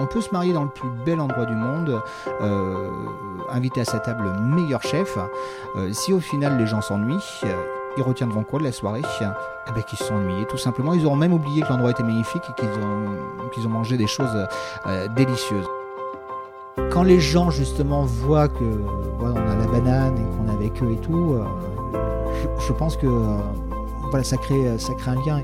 On peut se marier dans le plus bel endroit du monde, euh, inviter à sa table le meilleur chef. Euh, si au final les gens s'ennuient, euh, ils retiendront quoi de la soirée? Eh ben, Qu'ils se sont tout simplement. Ils auront même oublié que l'endroit était magnifique et qu'ils ont, mangé des choses délicieuses. Quand les gens justement voient que on a la banane et qu'on est avec eux et tout, je, pense que voilà, ça ça crée un lien.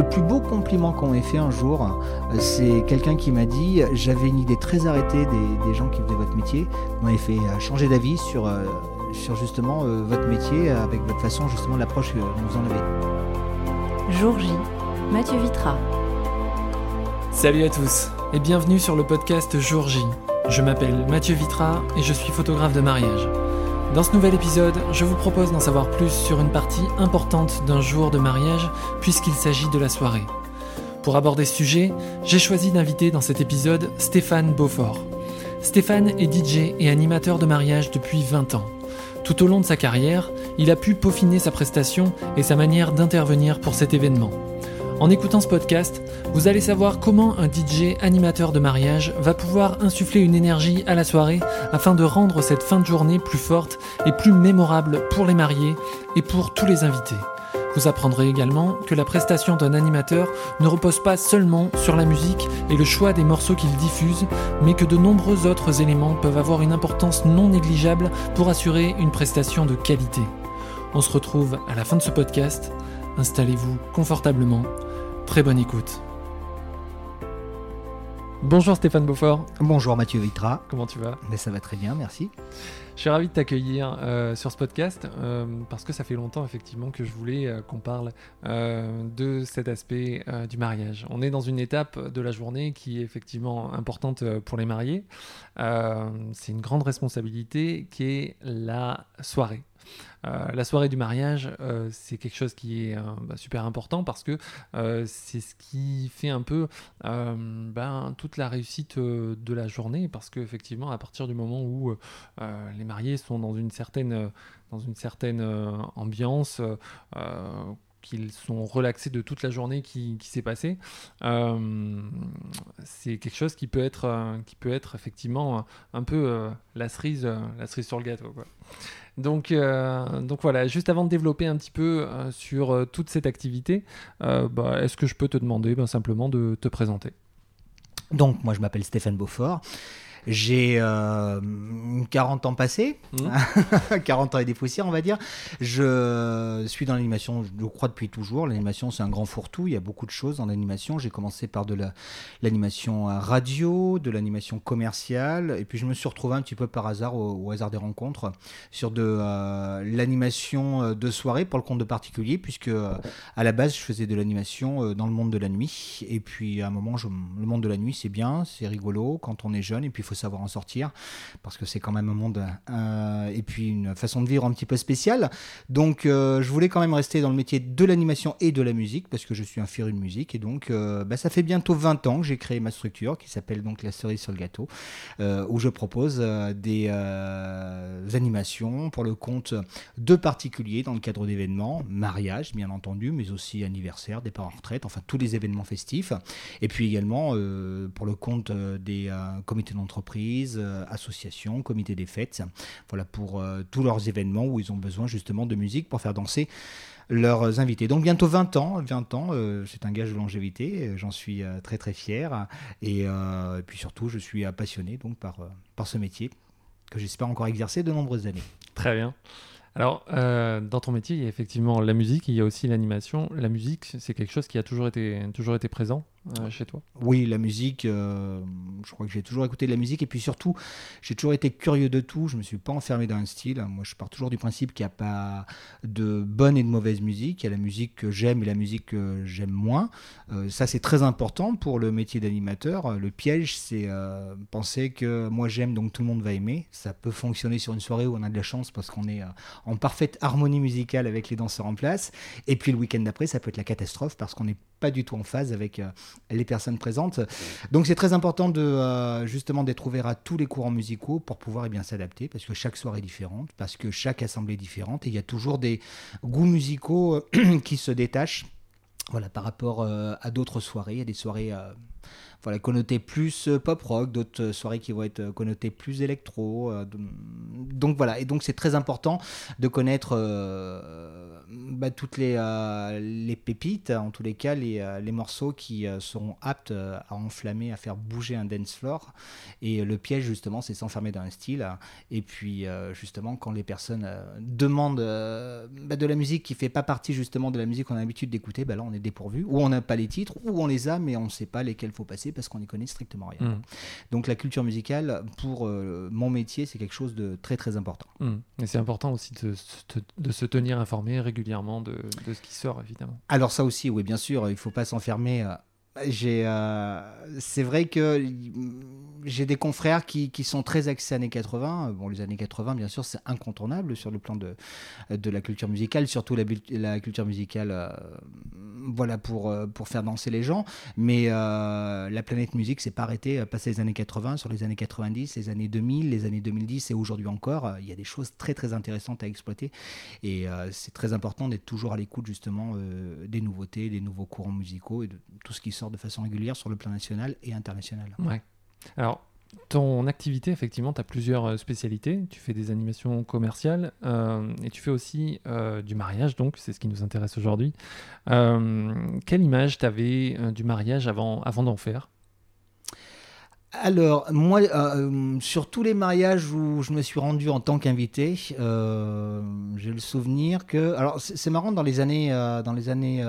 Le plus beau compliment qu'on m'ait fait un jour, euh, c'est quelqu'un qui m'a dit J'avais une idée très arrêtée des, des gens qui faisaient votre métier. Vous m'avez fait euh, changer d'avis sur, euh, sur justement votre métier, avec votre façon, justement, de l'approche que vous en avez. Jour J, Mathieu Vitra. Salut à tous et bienvenue sur le podcast Jour J. Je m'appelle Mathieu Vitra et je suis photographe de mariage. Dans ce nouvel épisode, je vous propose d'en savoir plus sur une partie importante d'un jour de mariage puisqu'il s'agit de la soirée. Pour aborder ce sujet, j'ai choisi d'inviter dans cet épisode Stéphane Beaufort. Stéphane est DJ et animateur de mariage depuis 20 ans. Tout au long de sa carrière, il a pu peaufiner sa prestation et sa manière d'intervenir pour cet événement. En écoutant ce podcast, vous allez savoir comment un DJ animateur de mariage va pouvoir insuffler une énergie à la soirée afin de rendre cette fin de journée plus forte et plus mémorable pour les mariés et pour tous les invités. Vous apprendrez également que la prestation d'un animateur ne repose pas seulement sur la musique et le choix des morceaux qu'il diffuse, mais que de nombreux autres éléments peuvent avoir une importance non négligeable pour assurer une prestation de qualité. On se retrouve à la fin de ce podcast. Installez-vous confortablement. Très bonne écoute. Bonjour Stéphane Beaufort, Bonjour Mathieu Vitra. comment tu vas? Mais ça va très bien, merci. Je suis ravi de t'accueillir euh, sur ce podcast euh, parce que ça fait longtemps effectivement que je voulais euh, qu'on parle euh, de cet aspect euh, du mariage. On est dans une étape de la journée qui est effectivement importante pour les mariés. Euh, C'est une grande responsabilité qui est la soirée. Euh, la soirée du mariage, euh, c'est quelque chose qui est euh, bah, super important parce que c'est ce qui fait un peu ben, toute la réussite de la journée parce qu'effectivement, à partir du moment où les mariés sont dans une certaine, dans une certaine ambiance, qu'ils sont relaxés de toute la journée qui, s'est passée, euh, c'est quelque chose qui peut être, euh, qui peut être effectivement un peu euh, la, cerise, la cerise sur le gâteau. Quoi. Donc, donc voilà, juste avant de développer un petit peu sur toute cette activité, bah, est-ce que je peux te demander ben, simplement de te présenter? Donc, moi, je m'appelle Stéphane Beaufort. J'ai euh, 40 ans passés, Mmh. 40 ans et des poussières, on va dire. Je suis dans l'animation, je crois depuis toujours. L'animation, c'est un grand fourre-tout. Il y a beaucoup de choses dans l'animation. J'ai commencé par de la- l'animation radio, de l'animation commerciale, et puis je me suis retrouvé un petit peu par hasard, au, au hasard des rencontres, sur de euh, l'animation euh, de soirée pour le compte de particuliers, puisque euh, à la base, je faisais de l'animation dans le monde de la nuit. Et puis à un moment, je- le monde de la nuit, c'est bien, c'est rigolo quand on est jeune, et puis faut savoir en sortir, parce que c'est quand même un monde, euh, et puis une façon de vivre un petit peu spéciale. Donc euh, je voulais quand même rester dans le métier de l'animation et de la musique, parce que je suis un féru de musique. Et donc euh, bah, ça fait bientôt 20 ans que j'ai créé ma structure, qui s'appelle donc La Cerise sur le Gâteau, où je propose des animations pour le compte de particuliers dans le cadre d'événements, mariage bien entendu, mais aussi anniversaire, départ en retraite, enfin tous les événements festifs. Et puis également pour le compte des comités d'entreprise, euh, associations, comités des fêtes, voilà pour euh, tous leurs événements où ils ont besoin justement de musique pour faire danser leurs invités. Donc bientôt 20 ans, 20 ans, euh, c'est un gage de longévité, j'en suis très très fier et, puis surtout je suis passionné donc par, par ce métier que j'espère encore exercer de nombreuses années. Très bien. Alors, dans ton métier, il y a effectivement la musique, il y a aussi l'animation. La musique, c'est quelque chose qui a toujours été, toujours été présent? Euh, chez toi? Oui, la musique, euh, je crois que j'ai toujours écouté de la musique et puis surtout, j'ai toujours été curieux de tout. Je me suis pas enfermé dans un style. Moi, je pars toujours du principe qu'il n'y a pas de bonne et de mauvaise musique. Il y a la musique que j'aime et la musique que j'aime moins. Euh, ça, c'est très important pour le métier d'animateur. Le piège, c'est penser que moi j'aime, donc tout le monde va aimer. Ça peut fonctionner sur une soirée où on a de la chance parce qu'on est en parfaite harmonie musicale avec les danseurs en place. Et puis le week-end d'après, ça peut être la catastrophe parce qu'on n'est pas du tout en phase avec euh, les personnes présentes. Donc c'est très important de euh, justement d'être ouvert à tous les courants musicaux pour pouvoir eh bien s'adapter parce que chaque soirée est différente, parce que chaque assemblée est différente et il y a toujours des goûts musicaux euh, qui se détachent voilà, par rapport à d'autres soirées, à des soirées voilà, connoté plus euh, pop rock, d'autres euh, soirées qui vont être euh, connotées plus électro. donc voilà, et donc c'est très important de connaître bah, toutes les, les pépites, en tous les cas, les, les morceaux qui seront aptes à enflammer, à faire bouger un dance floor. Et le piège, justement, c'est s'enfermer dans un style. Et puis, justement, quand les personnes demandent bah, de la musique qui fait pas partie, justement, de la musique qu'on a l'habitude d'écouter, bah, là, on est dépourvu. Ou on n'a pas les titres, ou on les a, mais on ne sait pas lesquels faut passer parce qu'on n'y connaît strictement rien. Mm. Donc la culture musicale, pour euh, mon métier, c'est quelque chose de très très important. Mm. Et c'est important aussi de, de, se tenir informé régulièrement de, de, ce qui sort, évidemment. Alors ça aussi, oui, bien sûr, il ne faut pas s'enfermer. Euh, j'ai, euh, c'est vrai que j'ai des confrères qui, sont très axés années 80. Bon, les années 80, bien sûr, c'est incontournable sur le plan de, la culture musicale, surtout la, culture musicale, euh, voilà, pour, euh, pour faire danser les gens. Mais la planète musique s'est pas arrêtée passé les années 80, sur les années 90, les années 2000, les années 2010 et aujourd'hui encore. Il y a des choses très très intéressantes à exploiter et c'est très important d'être toujours à l'écoute justement des nouveautés, des nouveaux courants musicaux et de tout ce qui sort de façon régulière sur le plan national et international. Ouais. Alors, ton activité, effectivement, tu as plusieurs euh, spécialités. Tu fais des animations commerciales euh, et tu fais aussi euh, du mariage, donc c'est ce qui nous intéresse aujourd'hui. quelle image tu avais du mariage avant, avant d'en faire? Alors, moi, euh, sur tous les mariages où je me suis rendu en tant qu'invité, euh, j'ai le souvenir que. Alors, c'est marrant, dans les années, euh, dans les années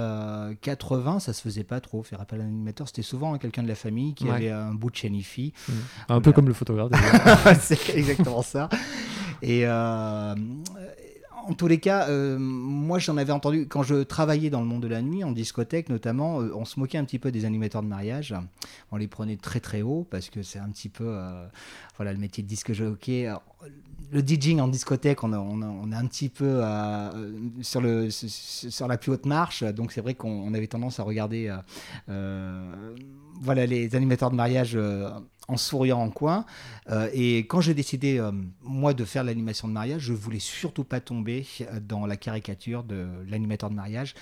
80, ça se faisait pas trop, faire appel à un animateur. C'était souvent quelqu'un de la famille qui avait un bout de chenifi. Mmh. Un peu comme le photographe, c'est exactement ça. Et en tous les cas, euh, moi j'en avais entendu quand je travaillais dans le monde de la nuit, en discothèque notamment, euh, on se moquait un petit peu des animateurs de mariage. On les prenait très très haut parce que c'est un petit peu euh, voilà le métier de disque jockey. Le DJing en discothèque, on, est un petit peu sur, sur la plus haute marche, donc c'est vrai qu'on avait tendance à regarder voilà les animateurs de mariage en souriant en coin. Euh, et quand j'ai décidé, euh, moi, de faire l'animation de mariage, je voulais surtout pas tomber euh, dans la caricature de l'animateur de mariage.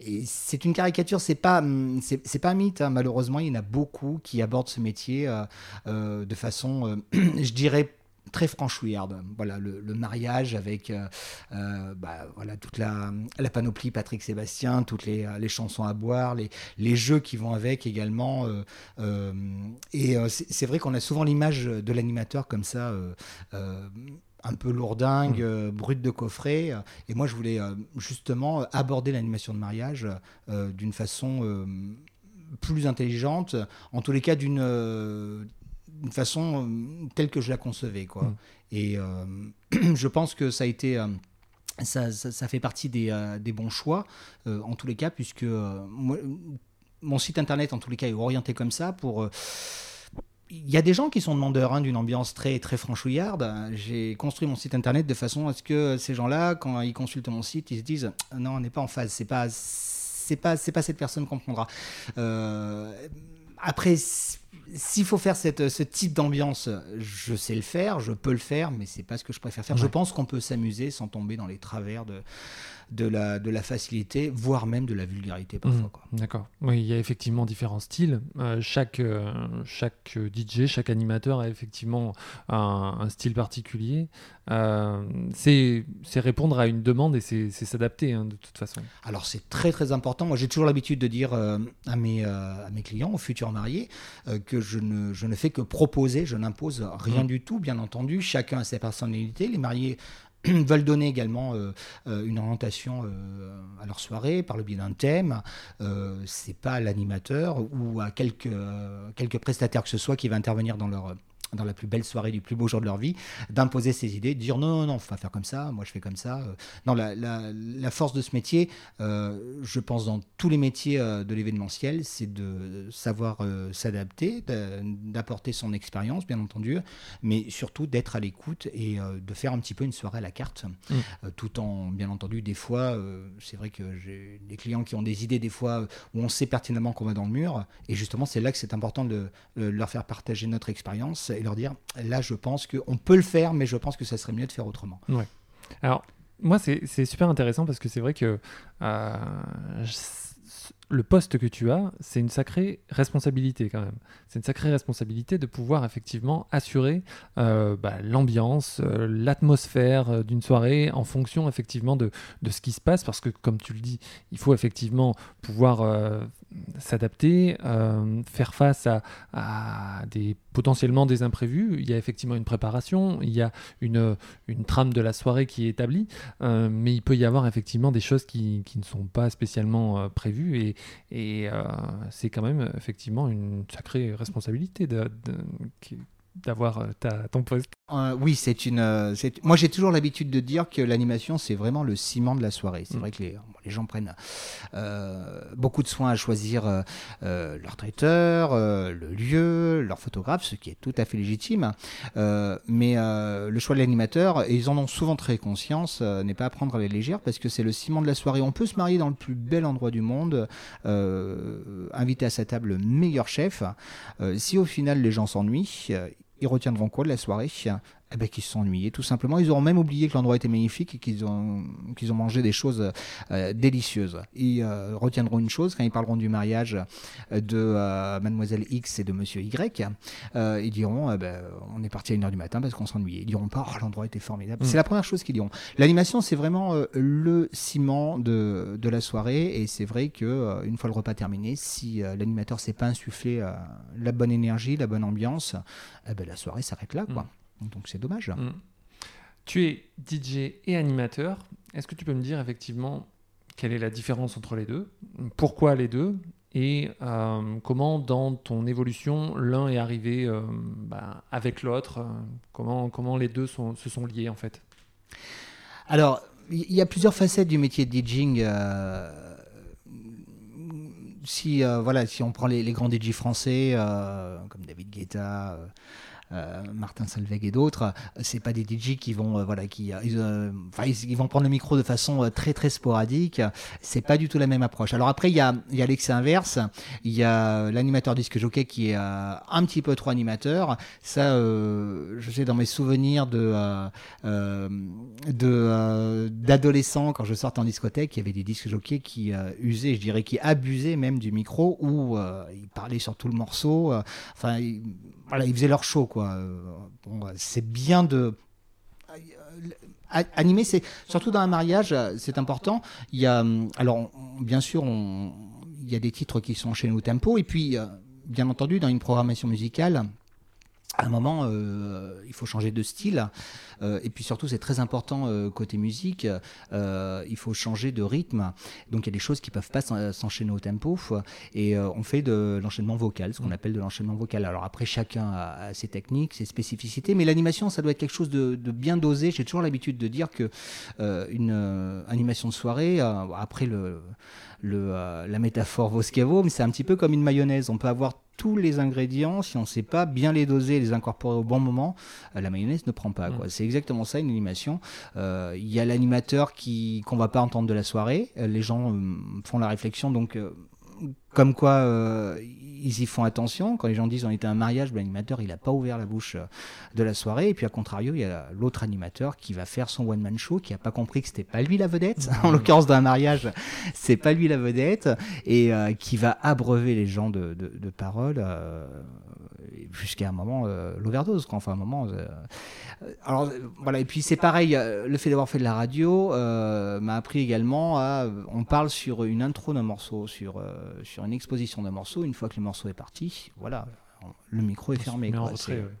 Et c'est une caricature, c'est pas, hum, c'est pas un mythe. Hein. Malheureusement, il y en a beaucoup qui abordent ce métier de façon, je dirais, très franchouillarde. Voilà, le, mariage avec euh, euh, bah, voilà, toute la, la, panoplie Patrick Sébastien, toutes les, les, chansons à boire, les, les jeux qui vont avec également. Euh, et c'est vrai qu'on a souvent l'image de l'animateur comme ça un peu lourdingue, mmh. brut de coffret. Et moi, je voulais justement aborder l'animation de mariage d'une façon plus intelligente, en tous les cas d'une d'une façon euh, telle que je la concevais. Quoi. Mm. Et euh, je pense que ça a été. Euh, ça, ça, fait partie des, des bons choix, en tous les cas, puisque mon site internet, en tous les cas, est orienté comme ça pour il y a des gens qui sont demandeurs hein, d'une ambiance très très franchouillarde. J'ai construit mon site internet de façon à ce que ces gens-là, quand ils consultent mon site, ils se disent non, on n'est pas en phase. C'est pas c'est pas c'est pas cette personne qu'on prendra. Après s'il faut faire cette, ce type d'ambiance, je sais le faire, je peux le faire, mais c'est pas ce que je préfère faire. Je pense qu'on peut s'amuser sans tomber dans les travers de, de la, de la facilité, voire même de la vulgarité parfois. Mmh, d'accord. Oui, il y a effectivement différents styles. Euh, chaque, euh, chaque DJ, chaque animateur a effectivement un, style particulier. Euh, c'est répondre à une demande et c'est s'adapter hein, de toute façon. Alors c'est très très important. Moi j'ai toujours l'habitude de dire à, mes, à mes clients, aux futurs mariés, que je ne, je ne fais que proposer, je n'impose rien mmh. du tout, bien entendu. Chacun a sa personnalité. Les mariés veulent donner également euh, euh, une orientation euh, à leur soirée par le biais d'un thème. c'est pas l'animateur ou à quelques, quelques prestataires que ce soit qui va intervenir dans leur dans la plus belle soirée du plus beau jour de leur vie, d'imposer ses idées, de dire non, non, non, faut pas faire comme ça, moi je fais comme ça. Euh. Non, la, la, force de ce métier, euh, je pense dans tous les métiers euh, de l'événementiel, c'est de savoir s'adapter, d'apporter son expérience, bien entendu, mais surtout d'être à l'écoute et de faire un petit peu une soirée à la carte, mmh. tout en, bien entendu, des fois, c'est vrai que j'ai des clients qui ont des idées, des fois, où on sait pertinemment qu'on va dans le mur, et justement, c'est là que c'est important de leur faire partager notre expérience et leur dire là, je pense qu'on peut le faire, mais je pense que ça serait mieux de faire autrement. Ouais. Alors, moi, c'est super intéressant parce que c'est vrai que euh, le poste que tu as, c'est une sacrée responsabilité quand même. C'est une sacrée responsabilité de pouvoir effectivement assurer euh, bah, l'ambiance, euh, l'atmosphère d'une soirée en fonction effectivement de, de, ce qui se passe, parce que comme tu le dis, il faut effectivement pouvoir s'adapter, faire face à, des potentiellement des imprévus. Il y a effectivement une préparation, il y a une, une trame de la soirée qui est établie, mais il peut y avoir effectivement des choses qui, qui ne sont pas spécialement prévues et, et euh, c'est quand même effectivement une sacrée responsabilité d'avoir euh, ton poste. Euh, oui, c'est une. Euh, moi, j'ai toujours l'habitude de dire que l'animation, c'est vraiment le ciment de la soirée. C'est mm. vrai que les, les, gens prennent beaucoup de soin à choisir leur traiteur, le lieu, leur photographe, ce qui est tout à fait légitime. mais le choix de l'animateur, et ils en ont souvent très conscience, n'est pas à prendre à la légère parce que c'est le ciment de la soirée. On peut se marier dans le plus bel endroit du monde, inviter à sa table le meilleur chef. si au final les gens s'ennuient, ils retiendront quoi de la soirée? Eh ben, qu'ils se sont ennuyés, tout simplement. Ils auront même oublié que l'endroit était magnifique et qu'ils ont, qu'ils ont mangé des choses euh, délicieuses. Ils euh, retiendront une chose quand ils parleront du mariage de euh, Mademoiselle X et de Monsieur Y. ils diront, eh ben, on est parti à 1h du matin parce qu'on s'ennuyait. Ils diront pas, oh, l'endroit était formidable. Mm. C'est la première chose qu'ils diront. L'animation, c'est vraiment le ciment de, de, la soirée et c'est vrai que une fois le repas terminé, si l'animateur s'est pas insufflé la bonne énergie, la bonne ambiance, eh ben, la soirée s'arrête là, quoi. Donc c'est dommage. Mm. Tu es DJ et animateur. Est-ce que tu peux me dire effectivement quelle est la différence entre les deux? Pourquoi les deux? Et euh, comment dans ton évolution l'un est arrivé euh, bah, avec l'autre? Comment, comment les deux sont, se sont liés en fait? Alors, il y a plusieurs facettes du métier de DJing. Euh, si, voilà, si on prend les, les grands DJ français comme David Guetta, euh, Martin Salveg et d'autres, c'est pas des DJ qui vont, euh, voilà, qui, euh, ils, vont prendre le micro de façon très très sporadique. C'est pas du tout la même approche. Alors après, il y a, y a l'excès inverse. Il y a l'animateur disque jockey qui est un petit peu trop animateur. Ça, je sais dans mes souvenirs de de d'adolescents quand je sortais en discothèque, il y avait des disques jockeys qui usaient, je dirais, qui abusaient même du micro où ils parlaient sur tout le morceau. Enfin, voilà, ils faisaient leur show, quoi. Bon, c'est bien de animer, c'est surtout dans un mariage, c'est important. Il y a, alors bien sûr, il y a des titres qui sont chez au tempo, et puis bien entendu dans une programmation musicale, à un moment, euh, il faut changer de style. Euh, et puis surtout, c'est très important euh, côté musique. il faut changer de rythme. Donc il y a des choses qui peuvent pas s'enchaîner au tempo. Et on fait de l'enchaînement vocal, ce qu'on appelle de l'enchaînement vocal. Alors après, chacun a, ses techniques, ses spécificités. Mais l'animation, ça doit être quelque chose de, bien dosé. J'ai toujours l'habitude de dire que une animation de soirée, après le, le la métaphore vaut, mais c'est un petit peu comme une mayonnaise. On peut avoir tous les ingrédients, si on ne sait pas bien les doser et les incorporer au bon moment, euh, la mayonnaise ne prend pas. Mm. C'est exactement ça une animation. Euh, il y a l'animateur qui qu'on va pas entendre de la soirée. Euh, les gens font la réflexion, donc comme quoi ils y font attention. Quand les gens disent on était un mariage, l'animateur il n'a pas ouvert la bouche euh, de la soirée. Et puis à contrario, il y a l'autre animateur qui va faire son one man show, qui n'a pas compris que c'était pas lui la vedette. Mmh. en l'occurrence d'un mariage, c'est pas lui la vedette et euh, qui va abreuver les gens de, de, paroles euh, jusqu'à un moment l'overdose. Enfin un moment. alors voilà. Et puis c'est pareil. Le fait d'avoir fait de la radio m'a appris également à. On parle sur une intro d'un morceau, sur sur une exposition d'un morceau. Une fois que le morceau est parti, voilà, le micro est fermé.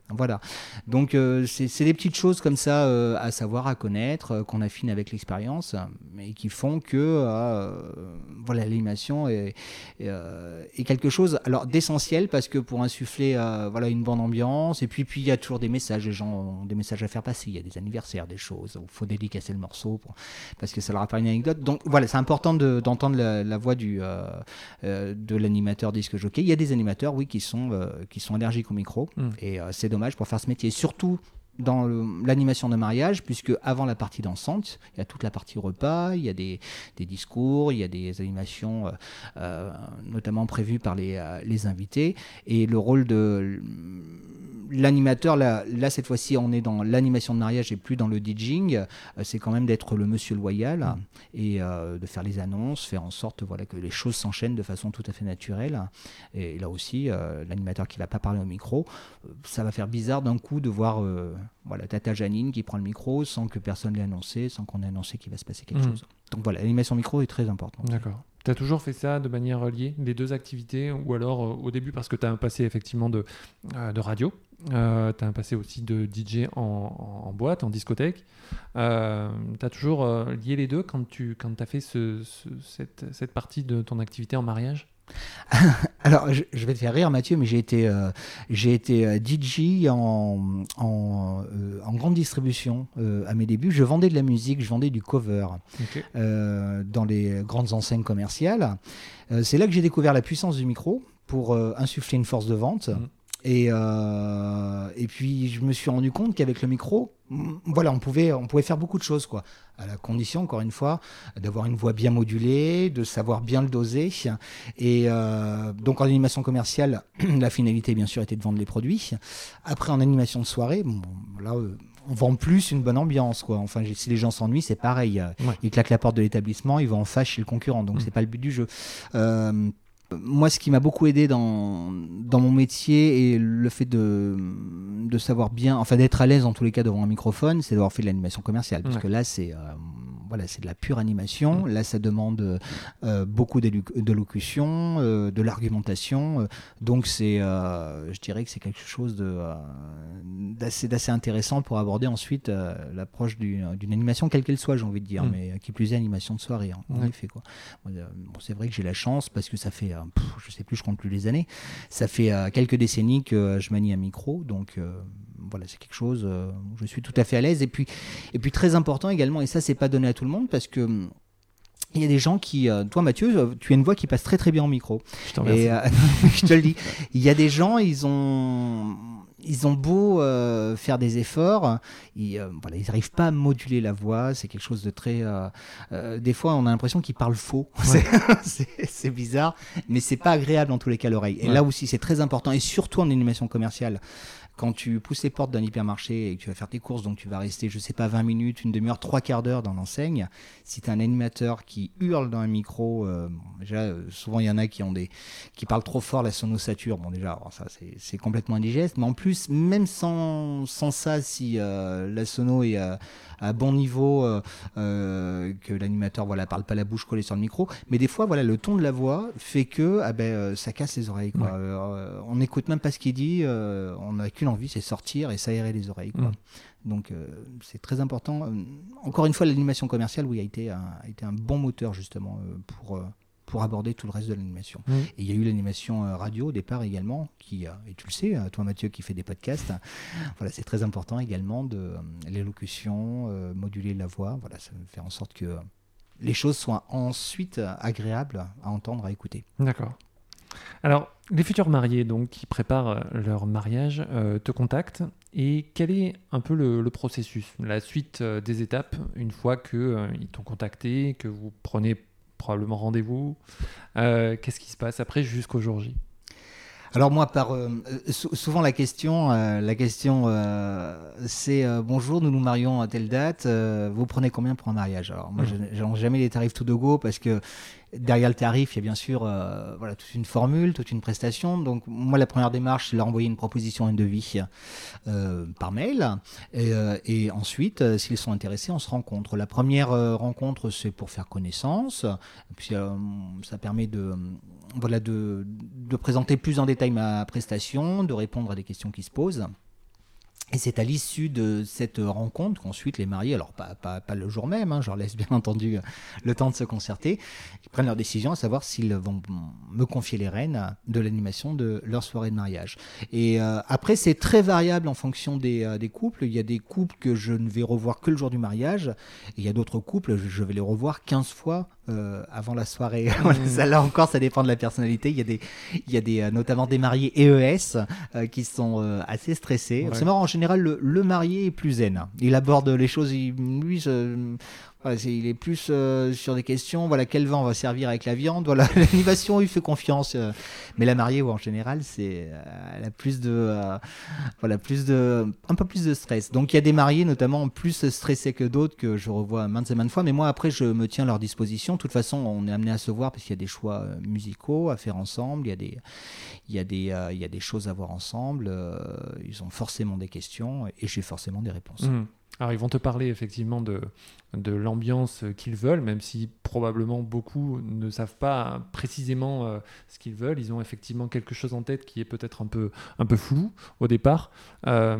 Voilà. Donc euh, c'est des petites choses comme ça euh, à savoir, à connaître, euh, qu'on affine avec l'expérience, mais qui font que voilà l'animation est, est, quelque chose alors d'essentiel parce que pour insuffler voilà une bonne ambiance et puis puis il y a toujours des messages, les gens ont des messages à faire passer, il y a des anniversaires, des choses, il faut dédicacer le morceau parce que ça leur apparaît une anecdote. Donc voilà, c'est important d'entendre la, voix du de l'animateur disque jockey. Il y a des animateurs, oui, qui sont qui sont au micro. Mm. Et euh, c'est dommage pour faire ce métier. Surtout dans l'animation de mariage, puisque avant la partie dansante, il y a toute la partie repas, il y a des, discours, il y a des animations euh, euh, notamment prévues par les, euh, les invités. Et le rôle de l'animateur, là, cette fois-ci on est dans l'animation de mariage et plus dans le DJing, c'est quand même d'être le monsieur loyal et de faire les annonces, faire en sorte voilà, que les choses s'enchaînent de façon tout à fait naturelle. Et là aussi, l'animateur qui va pas parler au micro, ça va faire bizarre d'un coup de voir voilà, Tata Janine qui prend le micro sans que personne l'ait annoncé, sans qu'on ait annoncé qu'il va se passer quelque Mhm. chose. Donc voilà, l'animation micro est très importante. D'accord. Tu as toujours fait ça de manière liée, les deux activités, ou alors euh, au début parce que tu as un passé effectivement de, euh, de radio, tu as un passé aussi de DJ en, en boîte, en discothèque. tu as toujours euh, lié les deux quand tu quand as fait ce- ce- cette, cette partie de ton activité en mariage? Alors, je, je vais te faire rire, Mathieu, mais j'ai été, euh, j'ai été euh, DJ en, en, euh, en grande distribution euh, à mes débuts. Je vendais de la musique, je vendais du cover dans les grandes enseignes commerciales. C'est là que j'ai découvert la puissance du micro pour insuffler une force de vente. Mhm. Et, euh, et puis, je me suis rendu compte qu'avec le micro, voilà, on pouvait, on pouvait faire beaucoup de choses, quoi. À la condition, encore une fois, d'avoir une voix bien modulée, de savoir bien le doser. Et euh, donc, en animation commerciale, la finalité, bien sûr, était de vendre les produits. Après, en animation de soirée, bon, là, euh, on vend plus une bonne ambiance, quoi. Enfin, si les gens s'ennuient, c'est pareil. Ouais. Ils claquent la porte de l'établissement, ils vont en face chez le concurrent. Donc, Mm. c'est pas le but du jeu. Euh, moi, ce qui m'a beaucoup aidé dans, dans mon métier et le fait de, de savoir bien, enfin d'être à l'aise en tous les cas devant un microphone, c'est d'avoir fait de l'animation commerciale. Parce Ouais. que là, c'est euh, voilà, c'est de la pure animation. Là, ça demande euh, beaucoup d'élu- d'élocution, euh, de l'argumentation. Euh, donc, c'est, euh, je dirais que c'est quelque chose de, euh, d'assez, d'assez intéressant pour aborder ensuite euh, l'approche du- d'une animation, quelle qu'elle soit, j'ai envie de dire, Mm. mais euh, qui plus est animation de soirée, hein, en Ouais. effet. Quoi. Euh, bon, c'est vrai que j'ai la chance parce que ça fait, euh, pff, je sais plus, je compte plus les années, ça fait euh, quelques décennies que euh, je manie un micro, donc euh, voilà, c'est quelque chose euh, où je suis tout à fait à l'aise. Et puis, et puis très important également, et ça c'est pas donné à tout le monde parce que hum, il y a des gens qui, euh, toi Mathieu, euh, tu as une voix qui passe très très bien au micro. Je te remercie. Et euh, je te le dis, il y a des gens, ils ont, ils ont beau euh, faire des efforts, ils, euh, voilà, ils n'arrivent pas à moduler la voix. C'est quelque chose de très. euh, euh, des fois, on a l'impression qu'ils parlent faux. C'est- bizarre, mais c'est pas agréable en tous les cas à l'oreille. Et Ouais. là aussi, c'est très important, et surtout en animation commerciale. Quand tu pousses les portes d'un hypermarché et que tu vas faire tes courses, donc tu vas rester, je sais pas, 20 minutes, une demi-heure, trois quarts d'heure dans l'enseigne, si tu as un animateur qui hurle dans un micro, euh, déjà, euh, souvent il y en a qui ont des qui parlent trop fort, la sonosature, bon déjà, ça c'est- c'est complètement indigeste, mais en plus, même sans, sans ça, si euh, la sono est à bon niveau, que l'animateur voilà parle pas la bouche collée sur le micro, mais des fois voilà le ton de la voix fait que ah ben, ça casse les oreilles. Quoi. Ouais. On n'écoute même pas ce qu'il dit, on n'a qu'une envie, c'est sortir et s'aérer les oreilles. Quoi. Mm. Donc euh, c'est très important. Euh, Encore une fois, l'animation commerciale, oui, a été un, a été un bon moteur justement euh, pour, pour aborder tout le reste de l'animation. Mm. Et il y a eu l'animation radio au départ également, qui, et tu le sais, euh, toi Mathieu qui fait des podcasts, voilà, c'est très important également de l'élocution, moduler la voix, voilà, ça faire en sorte que les choses soient ensuite agréables à entendre, à écouter. D'accord. Alors, les futurs mariés donc qui préparent euh, leur mariage euh, te contactent et quel est un peu le, le processus, la suite euh, des étapes une fois que euh, ils t'ont contacté, que vous prenez probablement rendez-vous, qu'est-ce qui se passe après jusqu'au jour J? Alors moi, par souvent la question, la question, c'est bonjour, nous nous marions à telle date. vous prenez combien pour un mariage? Alors moi, Mhm. je jamais les tarifs tout de go parce que derrière le tarif, il y a bien sûr, euh, voilà, toute une formule, toute une prestation. Donc moi, la première démarche, c'est leur envoyer une proposition, un devis euh, par mail, et, euh, ensuite, s'ils sont intéressés, on se rencontre. La première rencontre, c'est pour faire connaissance. Ça permet de présenter plus en détail ma prestation, de répondre à des questions qui se posent. Et c'est à l'issue de cette rencontre qu'ensuite les mariés, alors pas, pas, pas le jour même, hein, je leur laisse bien entendu le temps de se concerter, ils prennent leur décision à savoir s'ils vont me confier les rênes de l'animation de leur soirée de mariage. Et euh, après, c'est très variable en fonction des, euh, des couples. Il y a des couples que je ne vais revoir que le jour du mariage, et il y a d'autres couples, je, je vais les revoir 15 fois avant la soirée. ça, là encore, ça dépend de la personnalité. Il y a des, il y a des notamment des mariés EES qui sont assez stressés. C'est marrant, en général, le, le, marié est plus zen. Il aborde les choses, il, lui, il est plus euh, sur des questions, voilà, quel vin on va servir avec la viande, voilà, l'animation, il fait confiance. Euh. mais la mariée, en général, c'est, euh, elle a plus de, voilà, plus de, un peu plus de stress. Donc il y a des mariés, notamment, plus stressés que d'autres, que je revois maintes et maintes fois, mais moi, après, je me tiens à leur disposition. De toute façon, on est amené à se voir parce qu'il y a des choix musicaux à faire ensemble, il y a des, il y a des, il y a des choses à voir ensemble, ils ont forcément des questions et j'ai forcément des réponses. Mmh. Alors ils vont te parler effectivement de, l'ambiance qu'ils veulent, même si probablement beaucoup ne savent pas précisément euh, ce qu'ils veulent. Ils ont effectivement quelque chose en tête qui est peut-être un peu, un peu flou au départ. Euh,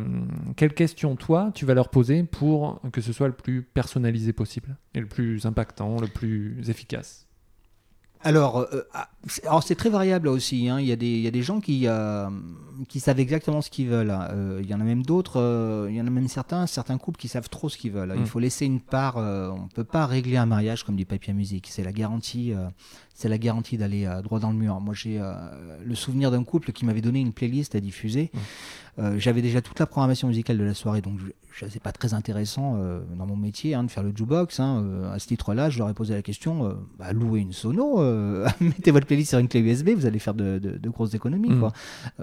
quelles questions, toi, tu vas leur poser pour que ce soit le plus personnalisé possible et le plus impactant, le plus efficace? Alors, euh, ah, alors c'est très variable aussi. Hein. Il, y a des, il y a des gens qui, euh, qui savent exactement ce qu'ils veulent. Hein. Euh, il y en a même d'autres, il y en a même certains, certains couples qui savent trop ce qu'ils veulent. Il mm. faut laisser une part. on ne peut pas régler un mariage comme du papier à musique. C'est la garantie, c'est la garantie d'aller droit dans le mur. Moi, j'ai le souvenir d'un couple qui m'avait donné une playlist à diffuser. Mm. J'avais déjà toute la programmation musicale de la soirée, donc c'est pas très intéressant euh, dans mon métier hein, de faire le jukebox. Hein, euh, à ce titre-là, je leur ai posé la question euh, bah, louez une sono, mettez votre playlist sur une clé USB, vous allez faire de, grosses économies. Mm. Quoi.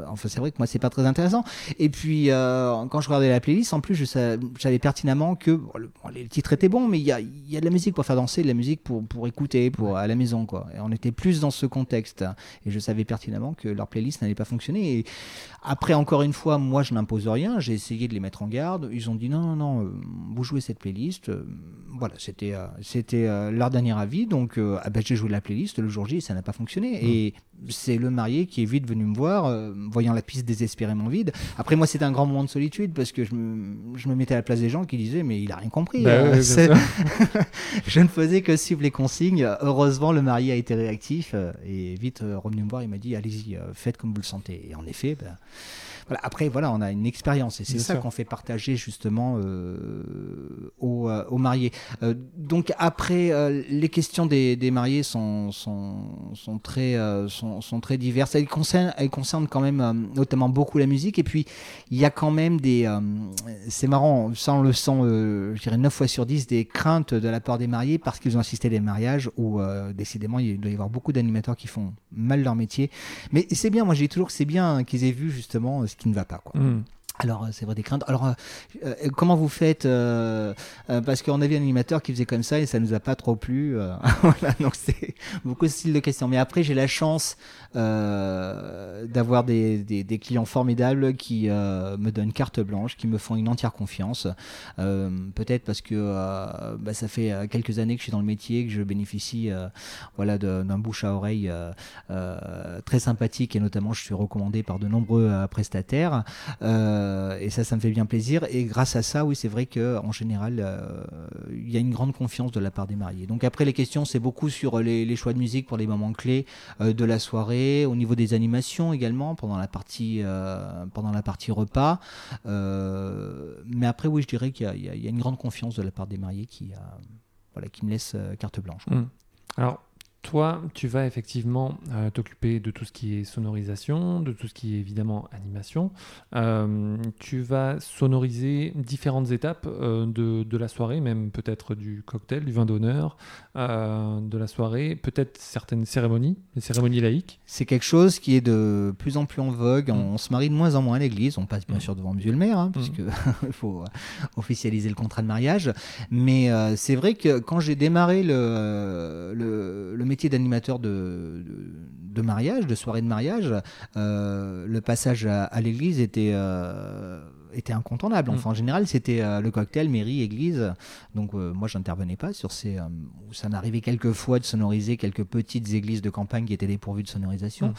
enfin, c'est vrai que moi, c'est pas très intéressant. Et puis, quand je regardais la playlist, en plus, je savais pertinemment que bon, le, les titres étaient bons, mais il y a, y a, de la musique pour faire danser, de la musique pour, pour écouter, pour à la maison. Quoi. Et on était plus dans ce contexte. Et je savais pertinemment que leur playlist n'allait pas fonctionner. Et après, encore une fois, moi, je n'impose rien. J'ai essayé de les mettre en garde. Ils ont dit non, non, non, euh, vous jouez cette playlist. Euh, voilà, c'était euh, c'était leur dernier avis. Donc, ah ben, j'ai joué la playlist le jour J et ça n'a pas fonctionné. Mmh. Et c'est le marié qui est vite venu me voir, voyant la piste désespérément vide. Après, moi, c'était un grand moment de solitude parce que je me, je me, mettais à la place des gens qui disaient Mais il a rien compris. Bah je ne faisais que suivre les consignes. Heureusement, le marié a été réactif et vite revenu me voir. Il m'a dit Allez-y, faites comme vous le sentez. Et en effet, ben, après, voilà, on a une expérience et c'est ça qu'on fait partager justement euh, aux, euh, aux, mariés. Euh, donc après, euh, les questions des, des mariés sont, sont, sont très, euh, sont, sont, très diverses. Elles concernent, elles concernent quand même notamment beaucoup la musique et puis il y a quand même des... c'est marrant, ça on le sent, je dirais 9 fois sur 10, des craintes de la part des mariés parce qu'ils ont assisté à des mariages où décidément il doit y avoir beaucoup d'animateurs qui font mal leur métier. Mais c'est bien, moi j'ai toujours que c'est bien qu'ils aient vu justement ce qui ne va pas. Quoi. Mm. Alors, euh, c'est vrai des craintes. Alors, euh, euh, comment vous faites Parce qu'on avait un animateur qui faisait comme ça et ça nous a pas trop plu. voilà, donc c'est beaucoup de style de questions. Mais après, j'ai la chance d'avoir des, des, clients formidables qui me donnent carte blanche, qui me font une entière confiance. Peut-être parce que bah, ça fait quelques années que je suis dans le métier, que je bénéficie voilà, d'un bouche à oreille très sympathique et notamment je suis recommandé par de nombreux prestataires. Euh, et ça, ça me fait bien plaisir. Et grâce à ça, oui, c'est vrai qu'en général, euh, il y a une grande confiance de la part des mariés. Donc après, les questions, c'est beaucoup sur les, choix de musique pour les moments clés euh, de la soirée, au niveau des animations également, pendant la partie, pendant la partie repas. mais après, oui, je dirais qu'il y, a une grande confiance de la part des mariés qui, voilà, qui me laisse carte blanche. Mmh. Alors, toi, tu vas effectivement euh, t'occuper de tout ce qui est sonorisation, de tout ce qui est évidemment animation. Euh, tu vas sonoriser différentes étapes euh, de, la soirée, même peut-être du cocktail, du vin d'honneur, de la soirée, peut-être certaines cérémonies, les cérémonies laïques. C'est quelque chose qui est de plus en plus en vogue. On, mm. se marie de moins en moins à l'église. On passe bien mm. sûr devant Monsieur le maire, hein, puisque il faut officialiser le contrat de mariage. Mais c'est vrai que quand j'ai démarré le, le, le métier d'animateur de, mariage, de soirée de mariage, euh, le passage à, l'église était euh, était incontournable. Enfin, en mm. général, c'était euh, le cocktail, mairie, église. Donc, euh, moi, j'intervenais pas sur ces. Euh, ça m'arrivait quelques fois de sonoriser quelques petites églises de campagne qui étaient dépourvues de sonorisation, mm.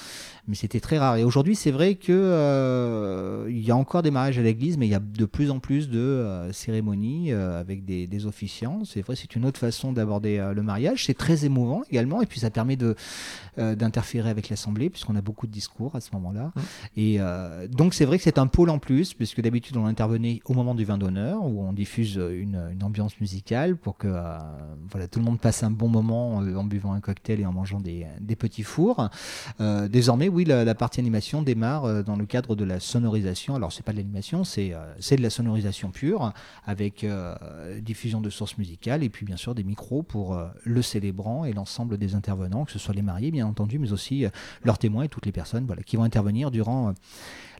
mais c'était très rare. Et aujourd'hui, c'est vrai que il y a encore des mariages à l'église, mais il y a de plus en plus de cérémonies avec des, des officiants. C'est vrai, c'est une autre façon d'aborder le mariage. C'est très émouvant également, et puis ça permet de d'interférer avec l'assemblée, puisqu'on a beaucoup de discours à ce moment-là. Mm. Et donc, c'est vrai que c'est un pôle en plus, puisque d'habitude d'habitude, on intervenait au moment du vin d'honneur, où on diffuse une, une, ambiance musicale pour que voilà, tout le monde passe un bon moment en buvant un cocktail et en mangeant des, petits fours. désormais, oui, la, partie animation démarre dans le cadre de la sonorisation. Alors, c'est pas de l'animation, c'est de la sonorisation pure, avec diffusion de sources musicales et puis bien sûr des micros pour le célébrant et l'ensemble des intervenants, que ce soit les mariés, bien entendu, mais aussi leurs témoins et toutes les personnes qui vont intervenir durant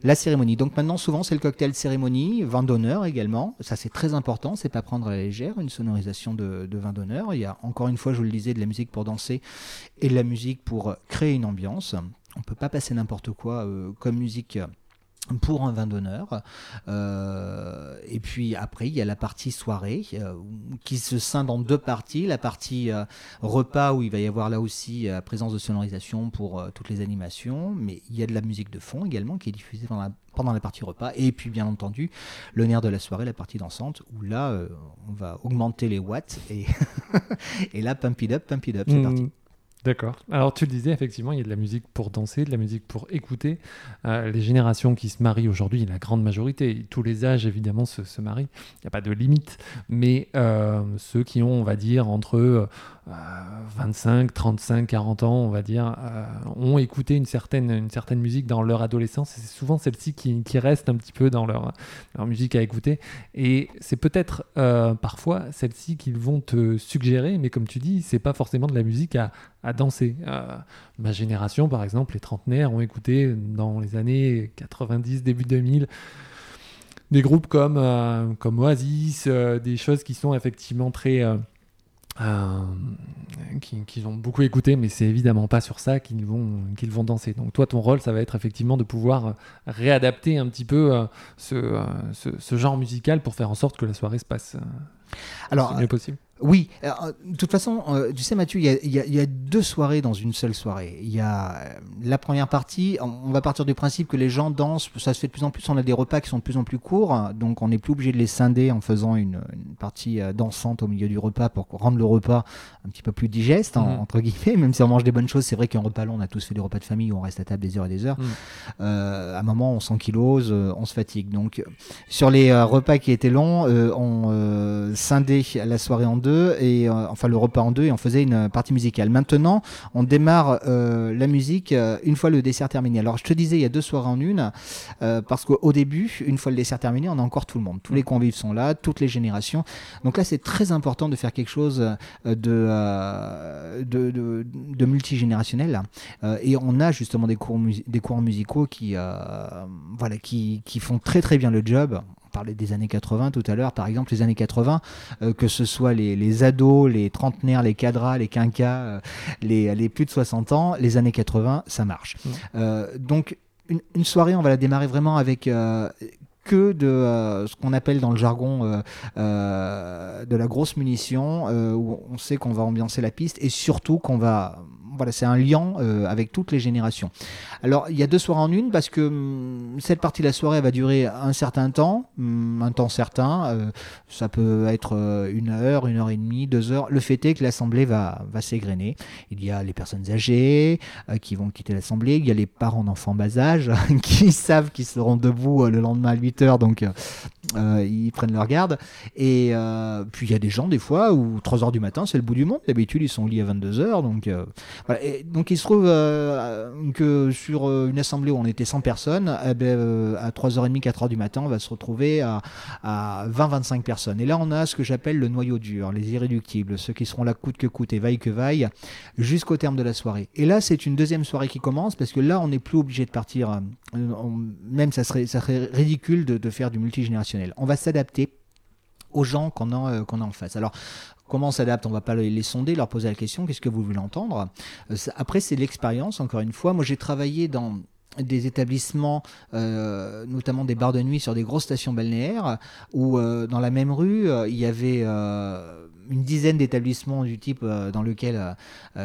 la cérémonie. Donc maintenant, souvent, c'est le cocktail cérémonie, vin d'honneur également. Ça, c'est très important. C'est pas prendre à la légère une sonorisation de, vin d'honneur. Il y a encore une fois, je vous le disais, de la musique pour danser et de la musique pour créer une ambiance. On peut pas passer n'importe quoi euh, comme musique pour un vin d'honneur. Euh, et puis après, il y a la partie soirée euh, qui se scinde en deux parties. La partie euh, repas où il va y avoir là aussi présence de sonorisation pour toutes les animations, mais il y a de la musique de fond également qui est diffusée pendant la, partie repas. Et puis bien entendu, le nerf de la soirée, la partie dansante, où là, on va augmenter les watts et, et là, pump it up, pump it up, c'est mmh. parti. D'accord. Alors tu le disais, effectivement, il y a de la musique pour danser, de la musique pour écouter. Euh, les générations qui se marient aujourd'hui, la grande majorité, tous les âges évidemment se, marient, il n'y a pas de limite, mais euh, ceux qui ont, on va dire, entre 25, 35, 40 ans, on va dire, euh, ont écouté une certaine, une certaine musique dans leur adolescence, c'est souvent celle-ci qui, qui, reste un petit peu dans leur, leur musique à écouter, et c'est peut-être parfois celle-ci qu'ils vont te suggérer, mais comme tu dis, c'est pas forcément de la musique à à danser. Euh, ma génération, par exemple, les trentenaires, ont écouté dans les années 90, début 2000, des groupes comme, euh, comme Oasis, euh, des choses qui sont effectivement très... qu'ils ont beaucoup écouté, mais c'est évidemment pas sur ça qu'ils vont, qu'ils vont danser. Donc toi, ton rôle, ça va être effectivement de pouvoir réadapter un petit peu ce, ce, genre musical pour faire en sorte que la soirée se passe Alors, le mieux possible. Oui, euh, de toute façon, euh, tu sais Mathieu, il y, a, deux soirées dans une seule soirée. Il y a euh, la première partie, on, va partir du principe que les gens dansent, ça se fait de plus en plus, on a des repas qui sont de plus en plus courts, donc on n'est plus obligé de les scinder en faisant une, partie dansante au milieu du repas pour rendre le repas un petit peu plus digeste, mhm. entre guillemets, même si on mange des bonnes choses, c'est vrai qu'un repas long, on a tous fait des repas de famille où on reste à table des heures et des heures. Mhm. à un moment, on s'ankylose, on se fatigue. Donc sur les repas qui étaient longs, on scindait la soirée en deux et euh, enfin le repas en deux et on faisait une partie musicale. Maintenant, on démarre euh, la musique euh, une fois le dessert terminé. Alors je te disais, il y a deux soirées en une parce qu'au début, une fois le dessert terminé, on a encore tout le monde. Tous les convives sont là, toutes les générations. Donc là, c'est très important de faire quelque chose de, de, de, multigénérationnel. et on a justement des cours, des cours musicaux qui, voilà, qui, qui font très très bien le job parlait des années 80 tout à l'heure, par exemple, les années 80, euh, que ce soit les, ados, les trentenaires, les cadras, les quinquas, euh, les, les, plus de 60 ans, les années 80, ça marche. Mmh. Euh, donc, une, soirée, on va la démarrer vraiment avec que de ce qu'on appelle dans le jargon de la grosse munition, où on sait qu'on va ambiancer la piste et surtout qu'on va c'est un lien euh, avec toutes les générations. Alors, il y a deux soirées en une parce que hum, cette partie de la soirée va durer un certain temps, hum, un temps certain. Euh, ça peut être euh, une heure, une heure et demie, deux heures. Le fait est que l'assemblée va, va s'égrener. Il y a les personnes âgées qui vont quitter l'assemblée. Il y a les parents d'enfants bas âge qui savent qu'ils seront debout le lendemain à 8 heures, donc ils prennent leur garde. Et puis il y a des gens, des fois, où 3 heures du matin, c'est le bout du monde. D'habitude, ils sont lit à 22 heures, donc donc il se trouve euh, que sur euh, une assemblée où on était 100 personnes, eh ben, euh, à 3h30, 4h du matin, on va se retrouver à, 20-25 personnes. Et là, on a ce que j'appelle le noyau dur, les irréductibles, ceux qui seront là coûte que coûte et vaille que vaille, jusqu'au terme de la soirée. Et là, c'est une deuxième soirée qui commence, parce que là, on n'est plus obligé de partir, même ça serait, ça serait ridicule de, faire du multigénérationnel. On va s'adapter aux gens qu'on a, a en face. Alors, Comment on s'adapte On va pas les sonder, leur poser la question qu'est-ce que vous voulez entendre? Euh, Après, c'est l'expérience, encore une fois. Moi, j'ai travaillé dans des établissements, euh, notamment des bars de nuit sur des grosses stations balnéaires, où euh, dans la même rue, il y avait une dizaine d'établissements du type dans lequel